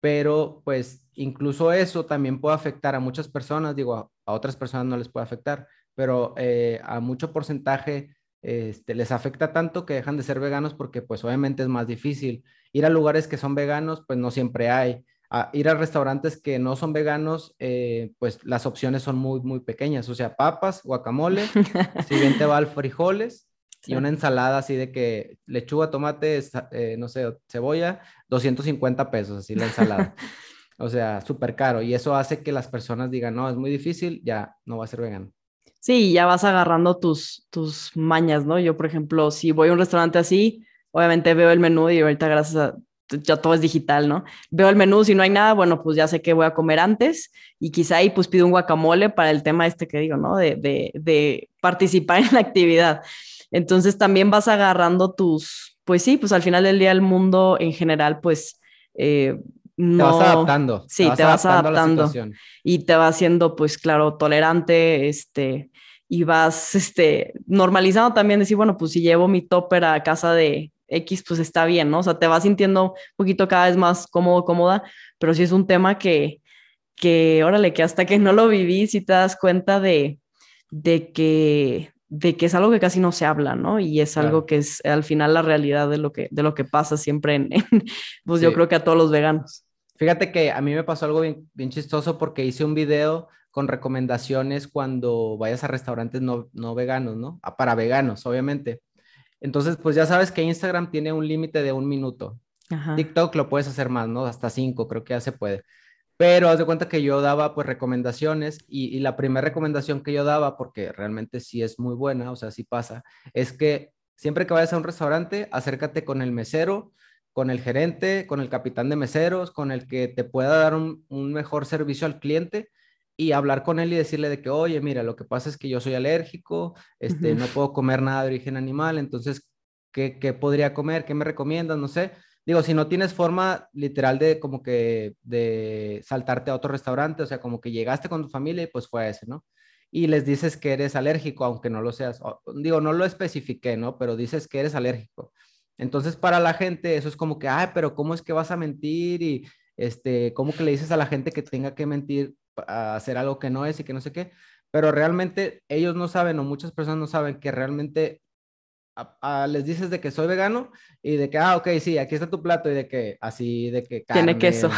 pero pues incluso eso también puede afectar a muchas personas, digo, a, otras personas no les puede afectar, pero eh, a mucho porcentaje este, les afecta tanto que dejan de ser veganos porque pues obviamente es más difícil. Ir a lugares que son veganos, pues no siempre hay. Ir a restaurantes que no son veganos, eh, pues las opciones son muy, muy pequeñas. O sea, papas, guacamole, (laughs) siguiente va al frijoles y una ensalada así de que lechuga, tomate, eh, no sé, cebolla, 250 pesos, así la ensalada. (laughs) o sea, súper caro. Y eso hace que las personas digan, no, es muy difícil, ya no va a ser vegano. Sí, ya vas agarrando tus, tus mañas, ¿no? Yo, por ejemplo, si voy a un restaurante así, obviamente veo el menú y ahorita gracias a ya todo es digital, ¿no? Veo el menú, si no hay nada, bueno, pues ya sé qué voy a comer antes y quizá ahí pues pido un guacamole para el tema este que digo, ¿no? De, de, de participar (laughs) en la actividad. Entonces también vas agarrando tus, pues sí, pues al final del día el mundo en general, pues... Eh, no, te vas adaptando. Sí, te vas, adaptando, y te vas haciendo, pues claro, tolerante, este, y vas, este, normalizando también, decir, bueno, pues si llevo mi topper a casa de X, pues está bien, ¿no? O sea, te vas sintiendo un poquito cada vez más cómodo, cómoda, pero sí es un tema que, que, órale, que hasta que no lo viví, si te das cuenta de, de que de que es algo que casi no se habla, ¿no? Y es algo que es al final la realidad de lo que, de lo que pasa siempre en, pues yo creo que a todos los veganos. Fíjate que a mí me pasó algo bien, bien chistoso porque hice un video con recomendaciones cuando vayas a restaurantes no, no veganos, ¿no? Ah, para veganos, obviamente. Entonces, pues ya sabes que Instagram tiene un límite de un minuto. TikTok lo puedes hacer más, ¿no? Hasta cinco, creo que ya se puede. Pero haz de cuenta que yo daba pues recomendaciones y, la primera recomendación que yo daba, porque realmente sí es muy buena, o sea, sí pasa, es que siempre que vayas a un restaurante, acércate con el mesero, con el gerente, con el capitán de meseros, con el que te pueda dar un, mejor servicio al cliente y hablar con él y decirle de que, oye, mira, lo que pasa es que yo soy alérgico, este, no puedo comer nada de origen animal, entonces, ¿qué, ¿qué podría comer? ¿Qué me recomiendas? No sé digo, si no tienes forma literal de como que de saltarte a otro restaurante, o sea, como que llegaste con tu familia y pues fue ese, ¿no? Y les dices que eres alérgico, aunque no lo seas. digo, no lo especifiqué, ¿no? Pero dices que eres alérgico. Entonces, para la gente, eso es como que, ay, pero ¿cómo es que vas a mentir? Y, este, ¿cómo que le dices a la gente que tenga que mentir a hacer algo que no es y que no sé qué? Pero realmente ellos no saben o muchas personas no saben que realmente les dices de que soy vegano y de que, ah, ok, sí, aquí está tu plato y de que así, de que Tiene queso.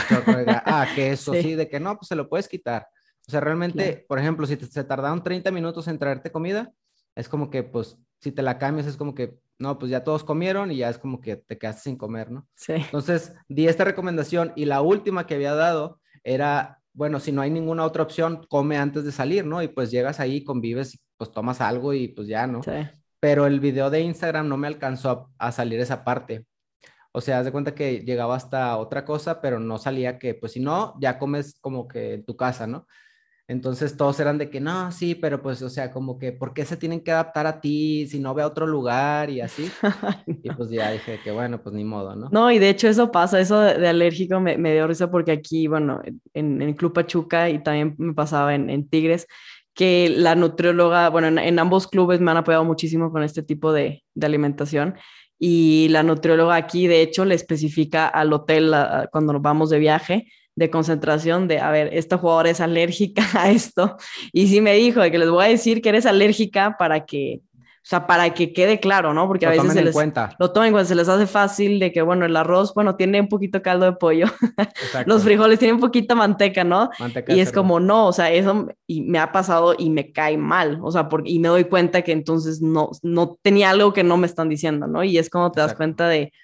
ah, (laughs) queso, sí. de que no, pues se lo puedes quitar. O sea, realmente, por ejemplo, si te, se tardaron 30 minutos en traerte comida, es como que, pues, si te la cambias, es como que, no, pues ya todos comieron y ya es como que te quedaste sin comer, ¿no? Sí. Entonces, di esta recomendación y la última que había dado era, bueno, si no hay ninguna otra opción, come antes de salir, ¿no? Y pues llegas ahí, convives, pues tomas algo y pues ya, ¿no? Sí pero el video de Instagram no me alcanzó a, salir esa parte. O sea, haz de cuenta que llegaba hasta otra cosa, pero no salía que, pues si no, ya comes como que en tu casa, ¿no? Entonces todos eran de que no, sí, pero pues, o sea, como que, ¿por qué se tienen que adaptar a ti si no ve a otro lugar y así? (laughs) y pues ya dije que, bueno, pues ni modo, ¿no? No, y de hecho eso pasa, eso de, alérgico me, me, dio risa porque aquí, bueno, en, en Club Pachuca y también me pasaba en, en Tigres, que la nutrióloga, bueno, en, ambos clubes me han apoyado muchísimo con este tipo de, alimentación y la nutrióloga aquí, de hecho, le especifica al hotel cuando nos vamos de viaje de concentración de, a ver, esta jugadora es alérgica (laughs) a esto. Y sí me dijo de que les voy a decir que eres alérgica para que o sea, para que quede claro, ¿no? Porque a veces se les, cuenta. lo tomen cuando se les hace fácil de que, bueno, el arroz, bueno, tiene un poquito caldo de pollo, (laughs) los frijoles tienen un poquito manteca, ¿no? Manteca y es como, no, o sea, eso y me ha pasado y me cae mal, o sea, porque, y me doy cuenta que entonces no, no tenía algo que no me están diciendo, ¿no? Y es como te das cuenta de,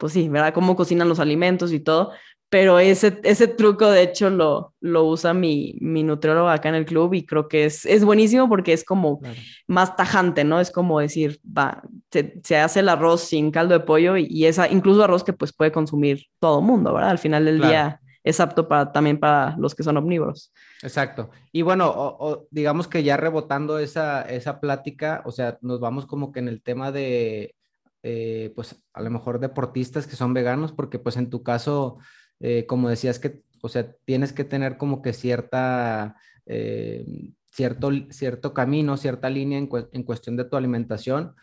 pues sí, ¿verdad? Cómo cocinan los alimentos y todo, pero ese, ese truco de hecho lo, lo usa mi, mi nutriólogo acá en el club y creo que es, es buenísimo porque es como más tajante, ¿no? Es como decir, va, se, se, hace el arroz sin caldo de pollo y, y, esa, incluso arroz que pues puede consumir todo mundo, ¿verdad? Al final del día es apto para, también para los que son omnívoros. Exacto. Y bueno, o, digamos que ya rebotando esa, esa plática, o sea, nos vamos como que en el tema de, eh, pues a lo mejor deportistas que son veganos, porque pues en tu caso eh, como decías que, o sea, tienes que tener como que cierta, eh, cierto, cierto camino, cierta línea en, cuestión de tu alimentación.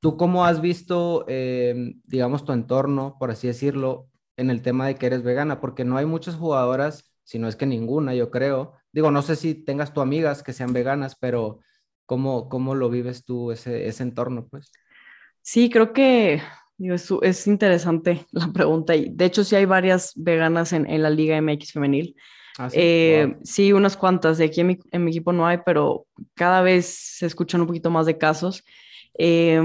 ¿Tú cómo has visto, eh, digamos, tu entorno, por así decirlo, en el tema de que eres vegana? Porque no hay muchas jugadoras, si no es que ninguna, yo creo. Digo, no sé si tengas tu amigas que sean veganas, pero ¿Cómo, cómo lo vives tú ese, ese entorno, pues? Sí, creo que es, es, interesante (laughs) la pregunta. Y de hecho, sí hay varias veganas en, en la Liga MX femenil. ¿Ah, sí? Eh, sí? unas cuantas. De aquí en mi, en mi, equipo no hay, pero cada vez se escuchan un poquito más de casos. Eh,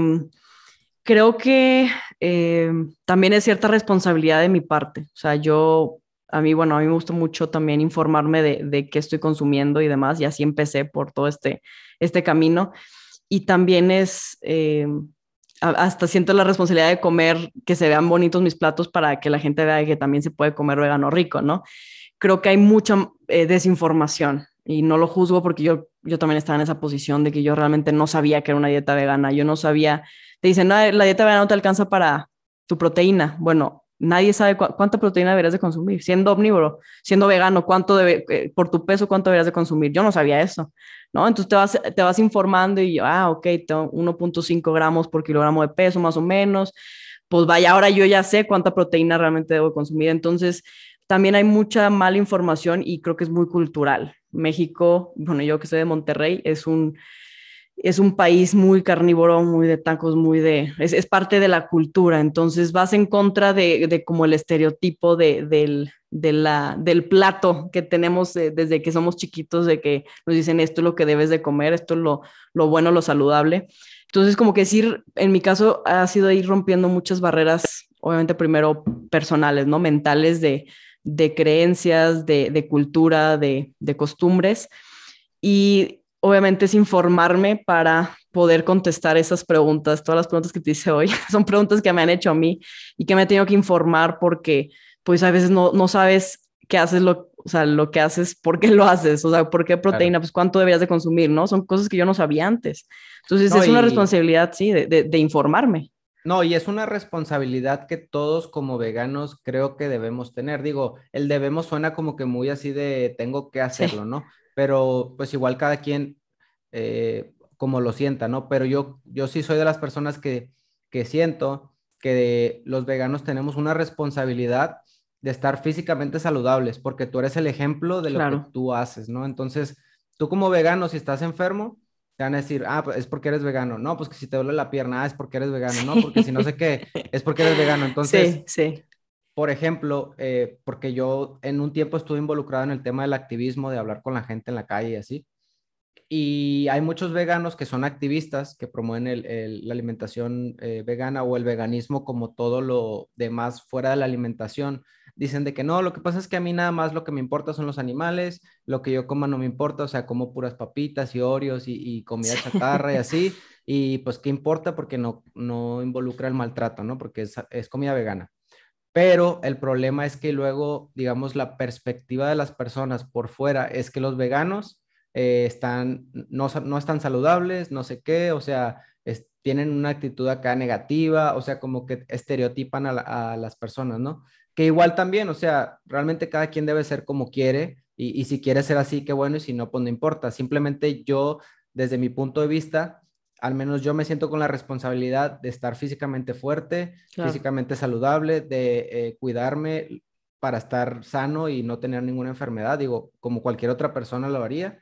creo que eh, también es cierta responsabilidad de mi parte. O sea, yo, a mí, bueno, a mí me gusta mucho también informarme de, de qué estoy consumiendo y demás, y así empecé por todo este, este camino. Y también es, eh, hasta siento la responsabilidad de comer, que se vean bonitos mis platos para que la gente vea que también se puede comer vegano rico, ¿no? Creo que hay mucha eh, desinformación y no lo juzgo porque yo, yo también estaba en esa posición de que yo realmente no sabía que era una dieta vegana, yo no sabía te dicen, no, la dieta vegana no te alcanza para tu proteína. Bueno, nadie sabe cuánta proteína deberías de consumir. Siendo omnívoro, siendo vegano, cuánto debe, eh, por tu peso, cuánto deberías de consumir. Yo no sabía eso, ¿no? Entonces te vas, te vas informando y, ah, ok, tengo 1.5 gramos por kilogramo de peso, más o menos. Pues vaya, ahora yo ya sé cuánta proteína realmente debo consumir. Entonces, también hay mucha mala información y creo que es muy cultural. México, bueno, yo que soy de Monterrey, es un es un país muy carnívoro, muy de tacos, muy de, es, parte de la cultura, entonces vas en contra de, como el estereotipo de, del, del plato que tenemos desde que somos chiquitos, de que nos dicen esto es lo que debes de comer, esto es lo, lo bueno, lo saludable. Entonces, como que decir, en mi caso, ha sido ir rompiendo muchas barreras, obviamente primero personales, ¿no? Mentales de, de creencias, de, de cultura, de, de costumbres. Y obviamente es informarme para poder contestar esas preguntas. Todas las preguntas que te hice hoy (laughs) son preguntas que me han hecho a mí y que me he tenido que informar porque pues a veces no, no sabes qué haces lo, o sea, lo que haces, por qué lo haces, o sea, por qué proteína, pues cuánto deberías de consumir, ¿no? Son cosas que yo no sabía antes. Entonces es una responsabilidad, sí, de, de, de, informarme. No, y es una responsabilidad que todos como veganos creo que debemos tener. Digo, el debemos suena como que muy así de tengo que hacerlo, ¿no? Pero pues igual cada quien eh, como lo sienta, ¿no? Pero yo, yo sí soy de las personas que, que siento que los veganos tenemos una responsabilidad de estar físicamente saludables, porque tú eres el ejemplo de lo que tú haces, ¿no? Entonces, tú como vegano, si estás enfermo, te van a decir, ah, pues es porque eres vegano. No, pues que si te duele la pierna, ah, es porque eres vegano. No, porque si no sé qué, es porque eres vegano. (laughs) Entonces, sí, sí por ejemplo, eh, porque yo en un tiempo estuve involucrado en el tema del activismo, de hablar con la gente en la calle y así. Y hay muchos veganos que son activistas que promueven la alimentación eh, vegana o el veganismo como todo lo demás fuera de la alimentación. Dicen de que no, lo que pasa es que a mí nada más lo que me importa son los animales, lo que yo coma no me importa, o sea, como puras papitas y oreos y, comida (laughs) chatarra y así. Y pues, ¿qué importa? Porque no, no involucra el maltrato, ¿no? Porque es comida vegana. Pero el problema es que luego, digamos, la perspectiva de las personas por fuera es que los veganos eh, están, no, no, están saludables, no sé qué, o sea, tienen una actitud acá negativa, o sea, como que estereotipan a, las personas, ¿no? Que igual también, o sea, realmente cada quien debe ser como quiere y, y si quiere ser así, qué bueno, y si no, pues no importa. Simplemente yo, desde mi punto de vista, al menos yo me siento con la responsabilidad de estar físicamente fuerte, físicamente saludable, de eh, cuidarme para estar sano y no tener ninguna enfermedad, digo, como cualquier otra persona lo haría,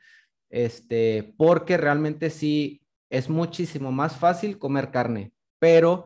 este, porque realmente sí es muchísimo más fácil comer carne, pero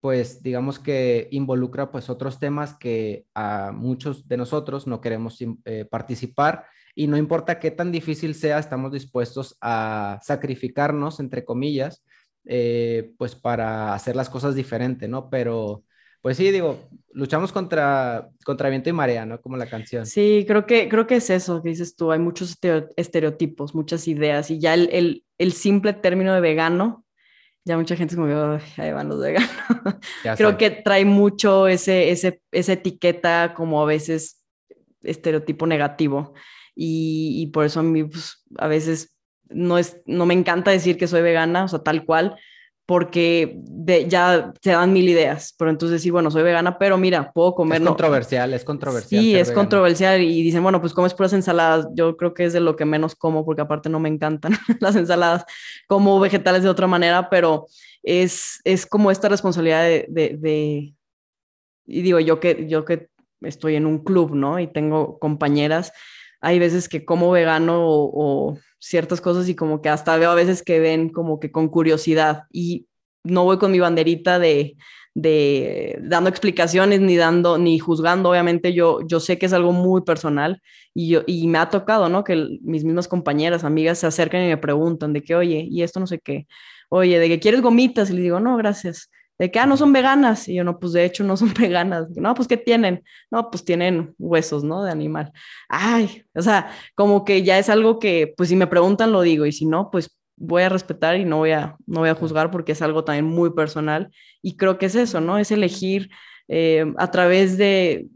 pues digamos que involucra pues otros temas que a muchos de nosotros no queremos eh, participar y no importa qué tan difícil sea, estamos dispuestos a sacrificarnos, entre comillas, eh, pues para hacer las cosas diferente, ¿no? Pero, pues sí, digo, luchamos contra, contra viento y marea, ¿no? Como la canción. Sí, creo que, creo que es eso que dices tú, hay muchos estereotipos, muchas ideas y ya el, el, el simple término de vegano, ya mucha gente es como, ahí van los veganos. (laughs) creo que trae mucho ese, ese, esa etiqueta como a veces estereotipo negativo y, por eso a mí pues, a veces no, es, no me encanta decir que soy vegana, o sea, tal cual, porque ya se dan mil ideas, pero entonces sí, bueno, soy vegana, pero mira, puedo comer... Es controversial, es controversial. Sí, es controversial y dicen, bueno, pues comes puras ensaladas, yo creo que es de lo que menos como, porque aparte no me encantan (laughs) las ensaladas, como vegetales de otra manera, pero es, es como esta responsabilidad de, de, de, y digo, yo que, yo que estoy en un club, ¿no? Y tengo compañeras, hay veces que como vegano o, ciertas cosas y como que hasta veo a veces que ven como que con curiosidad y no voy con mi banderita de, de dando explicaciones ni dando ni juzgando. Obviamente yo yo sé que es algo muy personal y yo y me ha tocado no que mis mismas compañeras amigas se acercan y me preguntan de que oye y esto no sé qué oye de que quieres gomitas y le digo no gracias de que, ah, no son veganas. Y yo, no, pues de hecho no son (laughs) veganas. No, pues ¿qué tienen? No, pues tienen huesos, ¿no? De animal. Ay, o sea, como que ya es algo que, pues si me preguntan, lo digo. Y si no, pues voy a respetar y no voy a, no voy a juzgar porque es algo también muy personal. Y creo que es eso, ¿no? Es elegir eh, a través de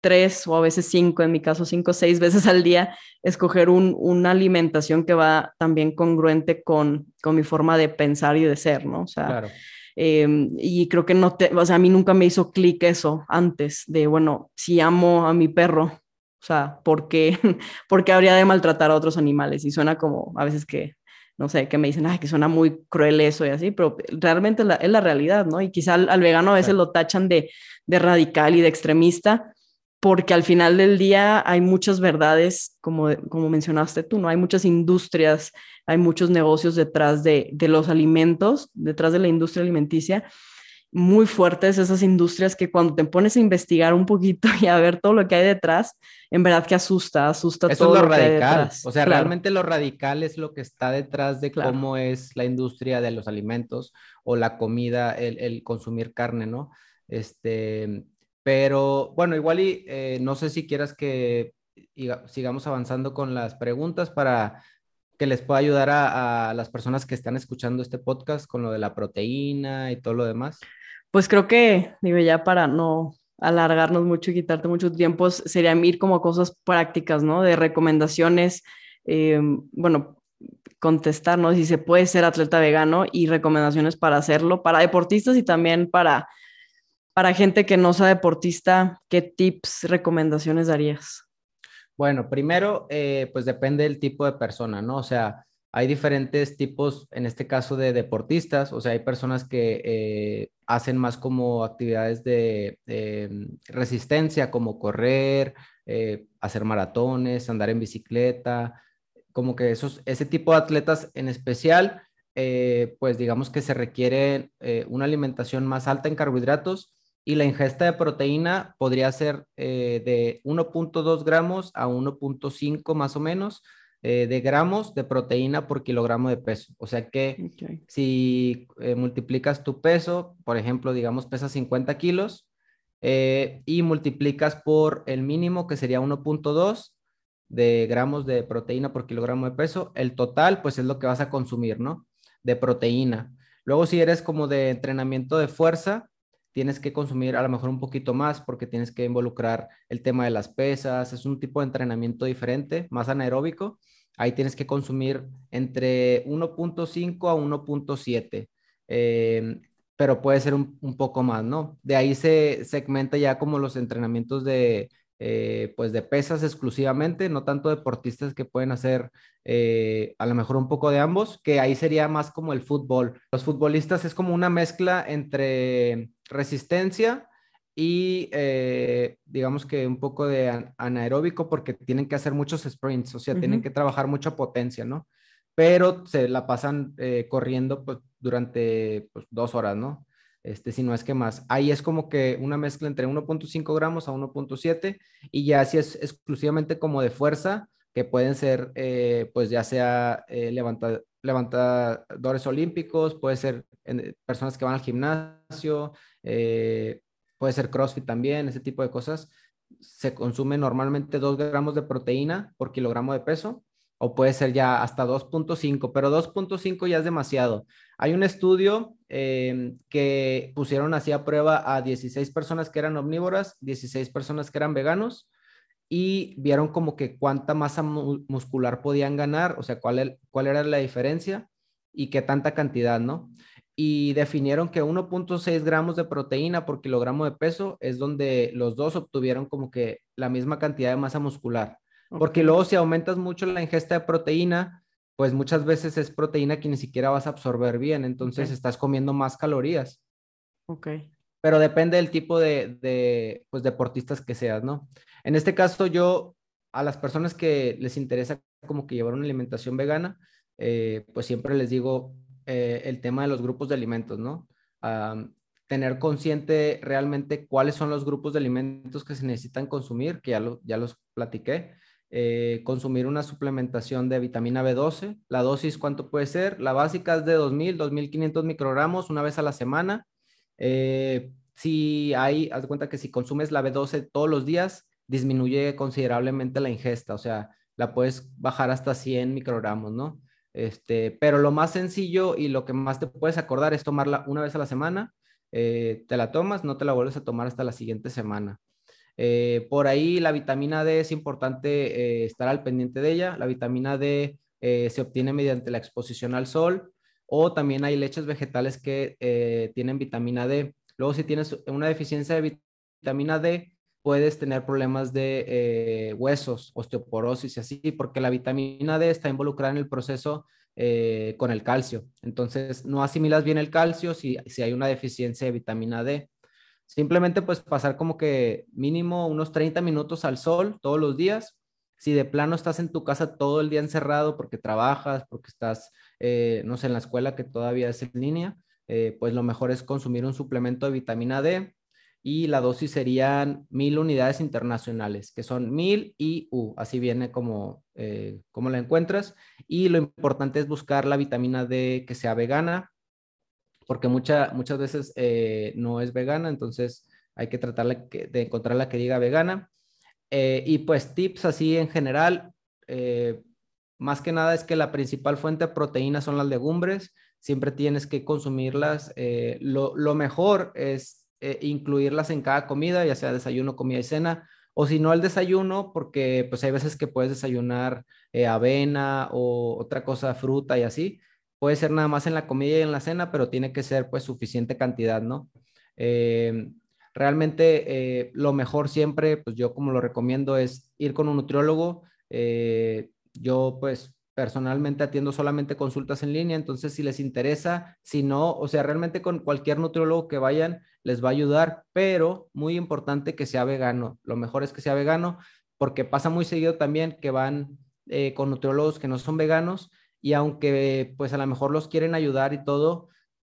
tres o a veces cinco, en mi caso cinco o seis veces al día, escoger un, una alimentación que va también congruente con, con mi forma de pensar y de ser, ¿no? O sea, claro Em, y creo que no te, o sea, a mí nunca me hizo clic eso antes de, bueno, si amo a mi perro, o sea, ¿por qué, (laughs) ¿por qué habría de maltratar a otros animales? Y suena como a veces que, no sé, que me dicen, ay, que suena muy cruel eso y así, pero realmente es la, es la realidad, ¿no? Y quizá al, vegano a veces lo tachan de, de radical y de extremista, porque al final del día hay muchas verdades, como, como mencionaste tú, ¿no? Hay muchas industrias, hay muchos negocios detrás de, de, los alimentos, detrás de la industria alimenticia, muy fuertes esas industrias que cuando te pones a investigar un poquito (laughs) y a ver todo lo que hay detrás, en verdad que asusta, asusta Eso todo es lo, radical. O sea, realmente lo radical es lo que está detrás de cómo es la industria de los alimentos o la comida, el, el consumir carne, ¿no? Este, pero bueno, igual y eh, no sé si quieras que sigamos avanzando con las preguntas para que les pueda ayudar a, las personas que están escuchando este podcast con lo de la proteína y todo lo demás. Pues creo que, digo, ya para no alargarnos mucho y quitarte mucho tiempo, sería ir como cosas prácticas, ¿no? De recomendaciones, eh, bueno, contestar, ¿no? Si se puede ser atleta vegano y recomendaciones para hacerlo, para deportistas y también para para gente que no sea deportista, ¿qué tips, recomendaciones darías? Bueno, primero, eh, pues depende del tipo de persona, ¿no? O sea, hay diferentes tipos, en este caso, de deportistas. O sea, hay personas que eh, hacen más como actividades de, resistencia, como correr, eh, hacer maratones, andar en bicicleta, como que esos, ese tipo de atletas en especial, pues digamos que se requiere una alimentación más alta en carbohidratos y la ingesta de proteína podría ser eh, de 1.2 gramos a 1.5 más o menos eh, de gramos de proteína por kilogramo de peso. O sea que si eh, multiplicas tu peso, por ejemplo, digamos, pesas 50 kilos y multiplicas por el mínimo que sería 1.2 de gramos de proteína por kilogramo de peso, el total pues es lo que vas a consumir, ¿no? De proteína. Luego si eres como de entrenamiento de fuerza, tienes que consumir a lo mejor un poquito más porque tienes que involucrar el tema de las pesas, es un tipo de entrenamiento diferente, más anaeróbico. Ahí tienes que consumir entre 1.5 a 1.7, em, pero puede ser un, un, poco más, ¿no? De ahí se segmenta ya como los entrenamientos de eh, pues de pesas exclusivamente, no tanto deportistas que pueden hacer eh, a lo mejor un poco de ambos, que ahí sería más como el fútbol. Los futbolistas es como una mezcla entre resistencia y eh, digamos que un poco de anaeróbico porque tienen que hacer muchos sprints, o sea, tienen que trabajar mucha potencia, ¿no? Pero se la pasan corriendo pues, durante pues, dos horas, ¿no? Este, si no es que más. Ahí es como que una mezcla entre 1.5 gramos a 1.7 y ya si es exclusivamente como de fuerza, que pueden ser, eh, pues ya sea eh, levantadores olímpicos, puede ser personas que van al gimnasio, eh, puede ser CrossFit también, ese tipo de cosas. Se consume normalmente 2 gramos de proteína por kilogramo de peso o puede ser ya hasta 2.5, pero 2.5 ya es demasiado. Hay un estudio em, que pusieron así a prueba a 16 personas que eran omnívoras, 16 personas que eran veganos y vieron como que cuánta masa muscular podían ganar, o sea, cuál, cuál era la diferencia y qué tanta cantidad, ¿no? Y definieron que 1.6 gramos de proteína por kilogramo de peso es donde los dos obtuvieron como que la misma cantidad de masa muscular. Porque luego si aumentas mucho la ingesta de proteína, pues muchas veces es proteína que ni siquiera vas a absorber bien, entonces estás comiendo más calorías. Ok. Pero depende del tipo de, de, pues, deportistas que seas, ¿no? En este caso yo a las personas que les interesa como que llevar una alimentación vegana, eh, pues siempre les digo eh, el tema de los grupos de alimentos, ¿no? tener consciente realmente cuáles son los grupos de alimentos que se necesitan consumir, que ya, ya los platiqué. Eh, consumir una suplementación de vitamina B12. La dosis, ¿cuánto puede ser? La básica es de 2.000, 2.500 microgramos una vez a la semana. si hay, haz cuenta que si consumes la B12 todos los días, disminuye considerablemente la ingesta, o sea, la puedes bajar hasta 100 microgramos, ¿no? Este, pero lo más sencillo y lo que más te puedes acordar es tomarla una vez a la semana, eh, te la tomas, no te la vuelves a tomar hasta la siguiente semana. Eh, por ahí la vitamina D es importante eh, estar al pendiente de ella. La vitamina D se obtiene mediante la exposición al sol o también hay leches vegetales que tienen vitamina D. Luego si tienes una deficiencia de vitamina D, puedes tener problemas de eh, huesos, osteoporosis y así, porque la vitamina D está involucrada en el proceso eh, con el calcio. Entonces, no asimilas bien el calcio si, si hay una deficiencia de vitamina D. Simplemente pues pasar como que mínimo unos 30 minutos al sol todos los días. Si de plano estás en tu casa todo el día encerrado porque trabajas, porque estás, eh, no sé, en la escuela que todavía es en línea, pues lo mejor es consumir un suplemento de vitamina D y la dosis serían mil unidades internacionales, que son mil IU, así viene como, eh, como la encuentras. Y lo importante es buscar la vitamina D que sea vegana, porque mucha, muchas veces eh, no es vegana, entonces hay que tratar de encontrar la que diga vegana. Eh, y pues tips así en general, más que nada es que la principal fuente de proteína son las legumbres, siempre tienes que consumirlas. Lo, lo mejor es eh, incluirlas en cada comida, ya sea desayuno, comida y cena, o si no el desayuno, porque pues hay veces que puedes desayunar eh, avena o otra cosa, fruta y así. Puede ser nada más en la comida y en la cena, pero tiene que ser pues suficiente cantidad, ¿no? Em, realmente eh, lo mejor siempre, pues yo como lo recomiendo es ir con un nutriólogo. yo pues personalmente atiendo solamente consultas en línea, entonces si les interesa, si no, o sea, realmente con cualquier nutriólogo que vayan les va a ayudar, pero muy importante que sea vegano. Lo mejor es que sea vegano porque pasa muy seguido también que van eh, con nutriólogos que no son veganos y aunque pues a lo mejor los quieren ayudar y todo,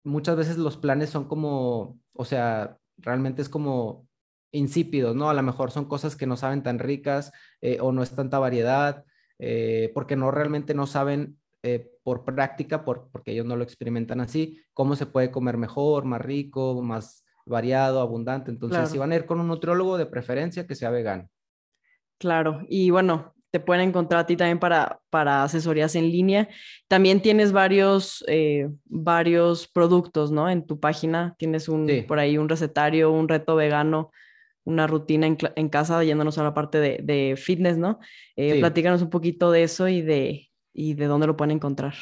muchas veces los planes son como, o sea, realmente es como insípidos, ¿no? A lo mejor son cosas que no saben tan ricas eh, o no es tanta variedad eh, porque no realmente no saben eh, por práctica, por, porque ellos no lo experimentan así, cómo se puede comer mejor, más rico, más variado, abundante. Entonces, si van a ir con un nutriólogo de preferencia, que sea vegano. Claro, y bueno, te pueden encontrar a ti también para, para asesorías en línea. También tienes varios, eh, varios productos, ¿no? En tu página tienes un, por ahí un recetario, un reto vegano una rutina en, casa, yéndonos a la parte de, fitness, ¿no? Eh, Platícanos un poquito de eso y de, y de dónde lo pueden encontrar.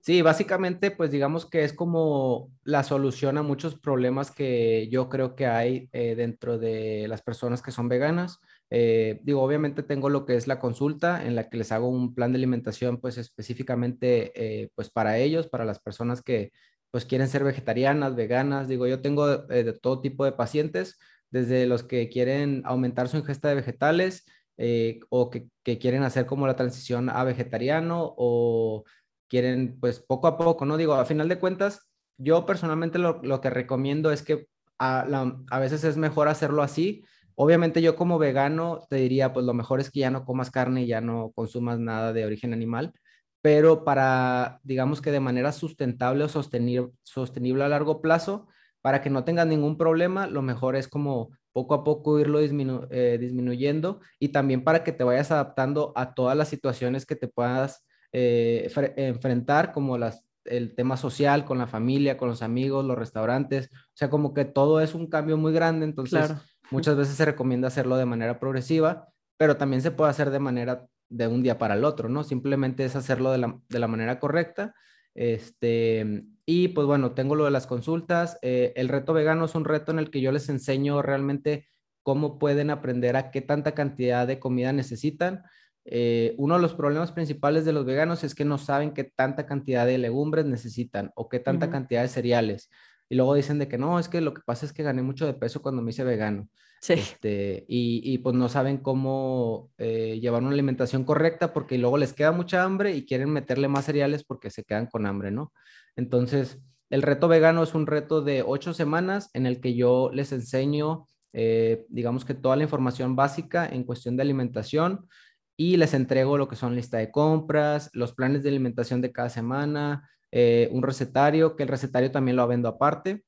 Sí, básicamente, pues digamos que es como la solución a muchos problemas que yo creo que hay eh, dentro de las personas que son veganas. Eh, digo, obviamente tengo lo que es la consulta en la que les hago un plan de alimentación, pues específicamente, eh, pues para ellos, para las personas que pues quieren ser vegetarianas, veganas. Digo, yo tengo de todo tipo de pacientes desde los que quieren aumentar su ingesta de vegetales eh, o que, quieren hacer como la transición a vegetariano o quieren pues poco a poco, ¿no? Digo, a final de cuentas, yo personalmente lo, que recomiendo es que a, a, veces es mejor hacerlo así. Obviamente yo como vegano te diría, pues lo mejor es que ya no comas carne y ya no consumas nada de origen animal, pero para, digamos que de manera sustentable o sostenible, sostenible a largo plazo, para que no tengas ningún problema, lo mejor es como poco a poco irlo eh, disminuyendo y también para que te vayas adaptando a todas las situaciones que te puedas eh, enfrentar, como las, el tema social, con la familia, con los amigos, los restaurantes, o sea, como que todo es un cambio muy grande, entonces muchas veces se recomienda hacerlo de manera progresiva, pero también se puede hacer de manera de un día para el otro, ¿no? Simplemente es hacerlo de la, de la manera correcta este, y pues bueno, tengo lo de las consultas. Eh, el reto vegano es un reto en el que yo les enseño realmente cómo pueden aprender a qué tanta cantidad de comida necesitan. Eh, uno de los problemas principales de los veganos es que no saben qué tanta cantidad de legumbres necesitan o qué tanta cantidad de cereales. Y luego dicen de que no, es que lo que pasa es que gané mucho de peso cuando me hice vegano. Sí. Este, y, pues no saben cómo eh, llevar una alimentación correcta porque luego les queda mucha hambre y quieren meterle más cereales porque se quedan con hambre, ¿no? Entonces, el reto vegano es un reto de ocho semanas en el que yo les enseño, eh, digamos que toda la información básica en cuestión de alimentación y les entrego lo que son lista de compras, los planes de alimentación de cada semana, eh, un recetario, que el recetario también lo vendo aparte.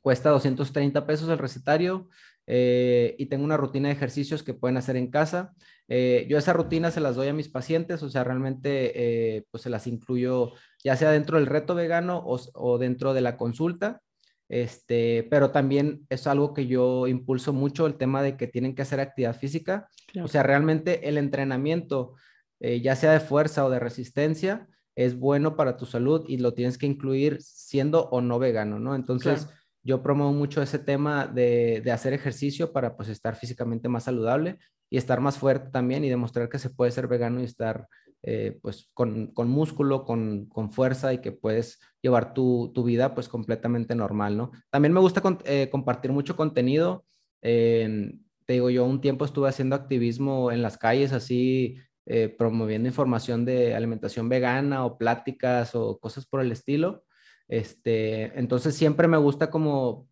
Cuesta 230 pesos el recetario eh, y tengo una rutina de ejercicios que pueden hacer en casa. Eh, yo esa rutina se las doy a mis pacientes, o sea, realmente pues se las incluyo ya sea dentro del reto vegano o, dentro de la consulta. Este, pero también es algo que yo impulso mucho, el tema de que tienen que hacer actividad física. O sea, realmente el entrenamiento, ya sea de fuerza o de resistencia, es bueno para tu salud y lo tienes que incluir siendo o no vegano, ¿no? Entonces, yo promuevo mucho ese tema de, hacer ejercicio para pues estar físicamente más saludable y estar más fuerte también y demostrar que se puede ser vegano y estar eh, pues con, músculo, con, fuerza y que puedes llevar tu, vida pues completamente normal, ¿no? También me gusta eh, compartir mucho contenido. te digo, yo un tiempo estuve haciendo activismo en las calles así eh, promoviendo información de alimentación vegana o pláticas o cosas por el estilo. Este, entonces siempre me gusta como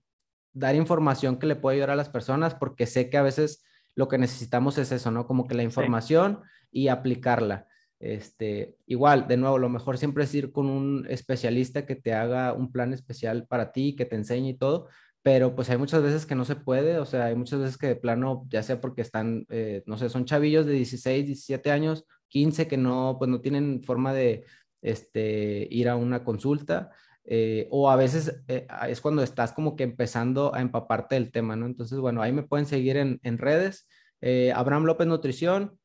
dar información que le pueda ayudar a las personas porque sé que a veces lo que necesitamos es eso, ¿no? Como que la información y aplicarla. Este, igual, de nuevo, lo mejor siempre es ir con un especialista que te haga un plan especial para ti, que te enseñe y todo, pero pues hay muchas veces que no se puede, o sea, hay muchas veces que de plano, ya sea porque están, eh, no sé, son chavillos de 16, 17 años, 15 que no, pues no tienen forma de este, ir a una consulta, eh, o a veces eh, es cuando estás como que empezando a empaparte del tema, ¿no? Entonces, bueno, ahí me pueden seguir en, en redes, Abraham López Nutrición,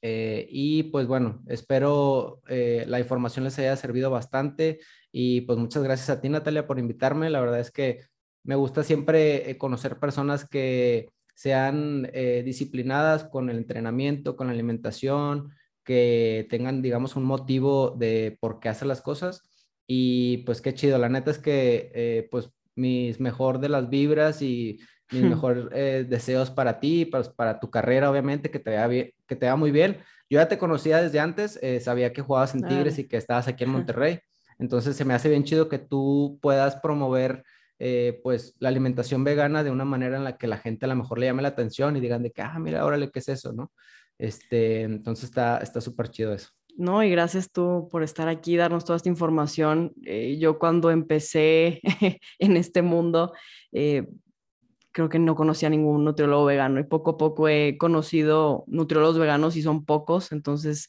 y pues bueno, espero la información les haya servido bastante y pues muchas gracias a ti Natalia por invitarme. La verdad es que me gusta siempre eh, conocer personas que sean eh, disciplinadas con el entrenamiento, con la alimentación, que tengan, digamos, un motivo de por qué hacer las cosas. Y pues qué chido, la neta es que eh, pues mis mejor de las vibras y mis mejores deseos para ti, para, pues, para tu carrera, obviamente, que te vea bien, que te vea muy bien. Yo ya te conocía desde antes, sabía que jugabas en Tigres y que estabas aquí en (laughs) Monterrey. Entonces se me hace bien chido que tú puedas promover eh, pues la alimentación vegana de una manera en la que la gente a lo mejor le llame la atención y digan de que, ah, mira, órale, ¿qué es eso? ¿no? Este, entonces está súper chido eso. No, y gracias tú por estar aquí, darnos toda esta información. Eh, yo cuando empecé (laughs) en este mundo, eh, creo que no conocía ningún nutriólogo vegano y poco a poco he conocido nutriólogos veganos y son pocos, entonces,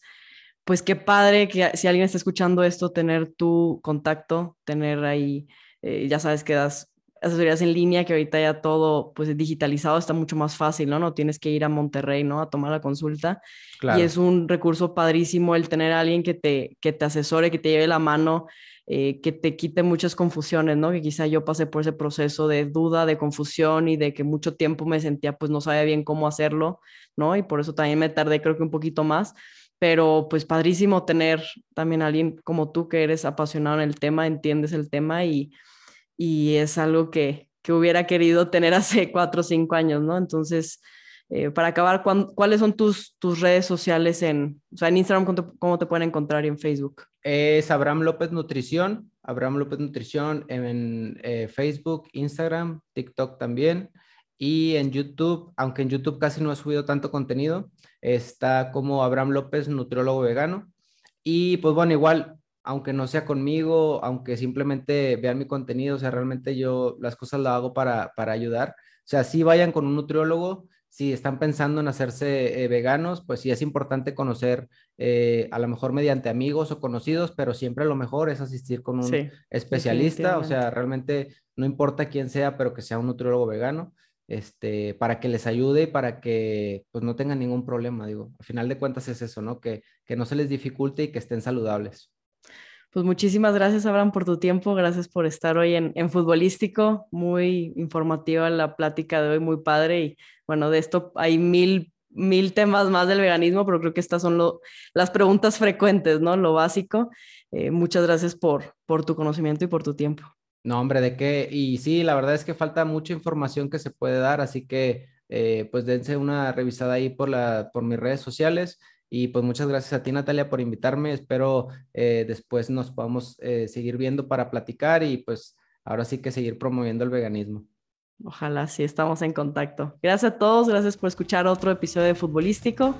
pues qué padre que si alguien está escuchando esto, tener tu contacto, tener ahí eh, ya sabes que das asesorías en línea, que ahorita ya todo pues digitalizado está mucho más fácil, ¿no? No tienes que ir a Monterrey, ¿no? A tomar la consulta. Y es un recurso padrísimo el tener a alguien que te, que te asesore, que te lleve la mano, eh, que te quite muchas confusiones, ¿no? Que quizá yo pasé por ese proceso de duda, de confusión y de que mucho tiempo me sentía pues no sabía bien cómo hacerlo, ¿no? Y por eso también me tardé creo que un poquito más pero pues padrísimo tener también a alguien como tú que eres apasionado en el tema, entiendes el tema y, y es algo que, que hubiera querido tener hace (laughs) cuatro o cinco años, ¿no? Entonces, eh, para acabar, ¿cuáles son tus, tus redes sociales en, o sea, en Instagram, ¿cómo te, pueden encontrar y en Facebook? Es Abraham López Nutrición, Abraham López Nutrición en eh, Facebook, Instagram, TikTok también. Y en YouTube, aunque en YouTube casi no he subido tanto contenido, está como Abraham López, nutriólogo vegano. Y pues bueno, igual aunque no sea conmigo, aunque simplemente vean mi contenido, o sea, realmente yo las cosas las hago para, para ayudar. O sea, si vayan con un nutriólogo, si están pensando en hacerse eh, veganos, pues sí es importante conocer eh, a lo mejor mediante amigos o conocidos, pero siempre lo mejor es asistir con un especialista, o sea, realmente no importa quién sea, pero que sea un nutriólogo vegano, este, para que les ayude y para que pues no tengan ningún problema, digo, al final de cuentas es eso, ¿no? Que, que no se les dificulte y que estén saludables. Pues muchísimas gracias, Abraham, por tu tiempo. Gracias por estar hoy en, en Futbolístico. Muy informativa la plática de hoy, muy padre. Y bueno, de esto hay mil, mil temas más del veganismo, pero creo que estas son lo, las preguntas frecuentes, ¿no? Lo básico. Eh, muchas gracias por, por tu conocimiento y por tu tiempo. No, hombre, ¿de qué? Y sí, la verdad es que falta mucha información que se puede dar, así que eh, pues dense una revisada ahí por, la, por mis redes sociales. Y pues muchas gracias a ti, Natalia, por invitarme. Espero eh, después nos podamos eh, seguir viendo para platicar y pues ahora sí que seguir promoviendo el veganismo. Ojalá sí estamos en contacto. Gracias a todos, gracias por escuchar otro episodio de Futbolístico.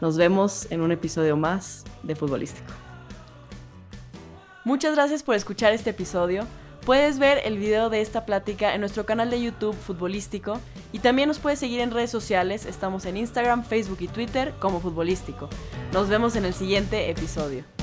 Nos vemos en un episodio más de Futbolístico. Muchas gracias por escuchar este episodio. Puedes ver el video de esta plática en nuestro canal de YouTube Futbolístico y también nos puedes seguir en redes sociales. Estamos en Instagram, Facebook y Twitter como Futbolístico. Nos vemos en el siguiente episodio.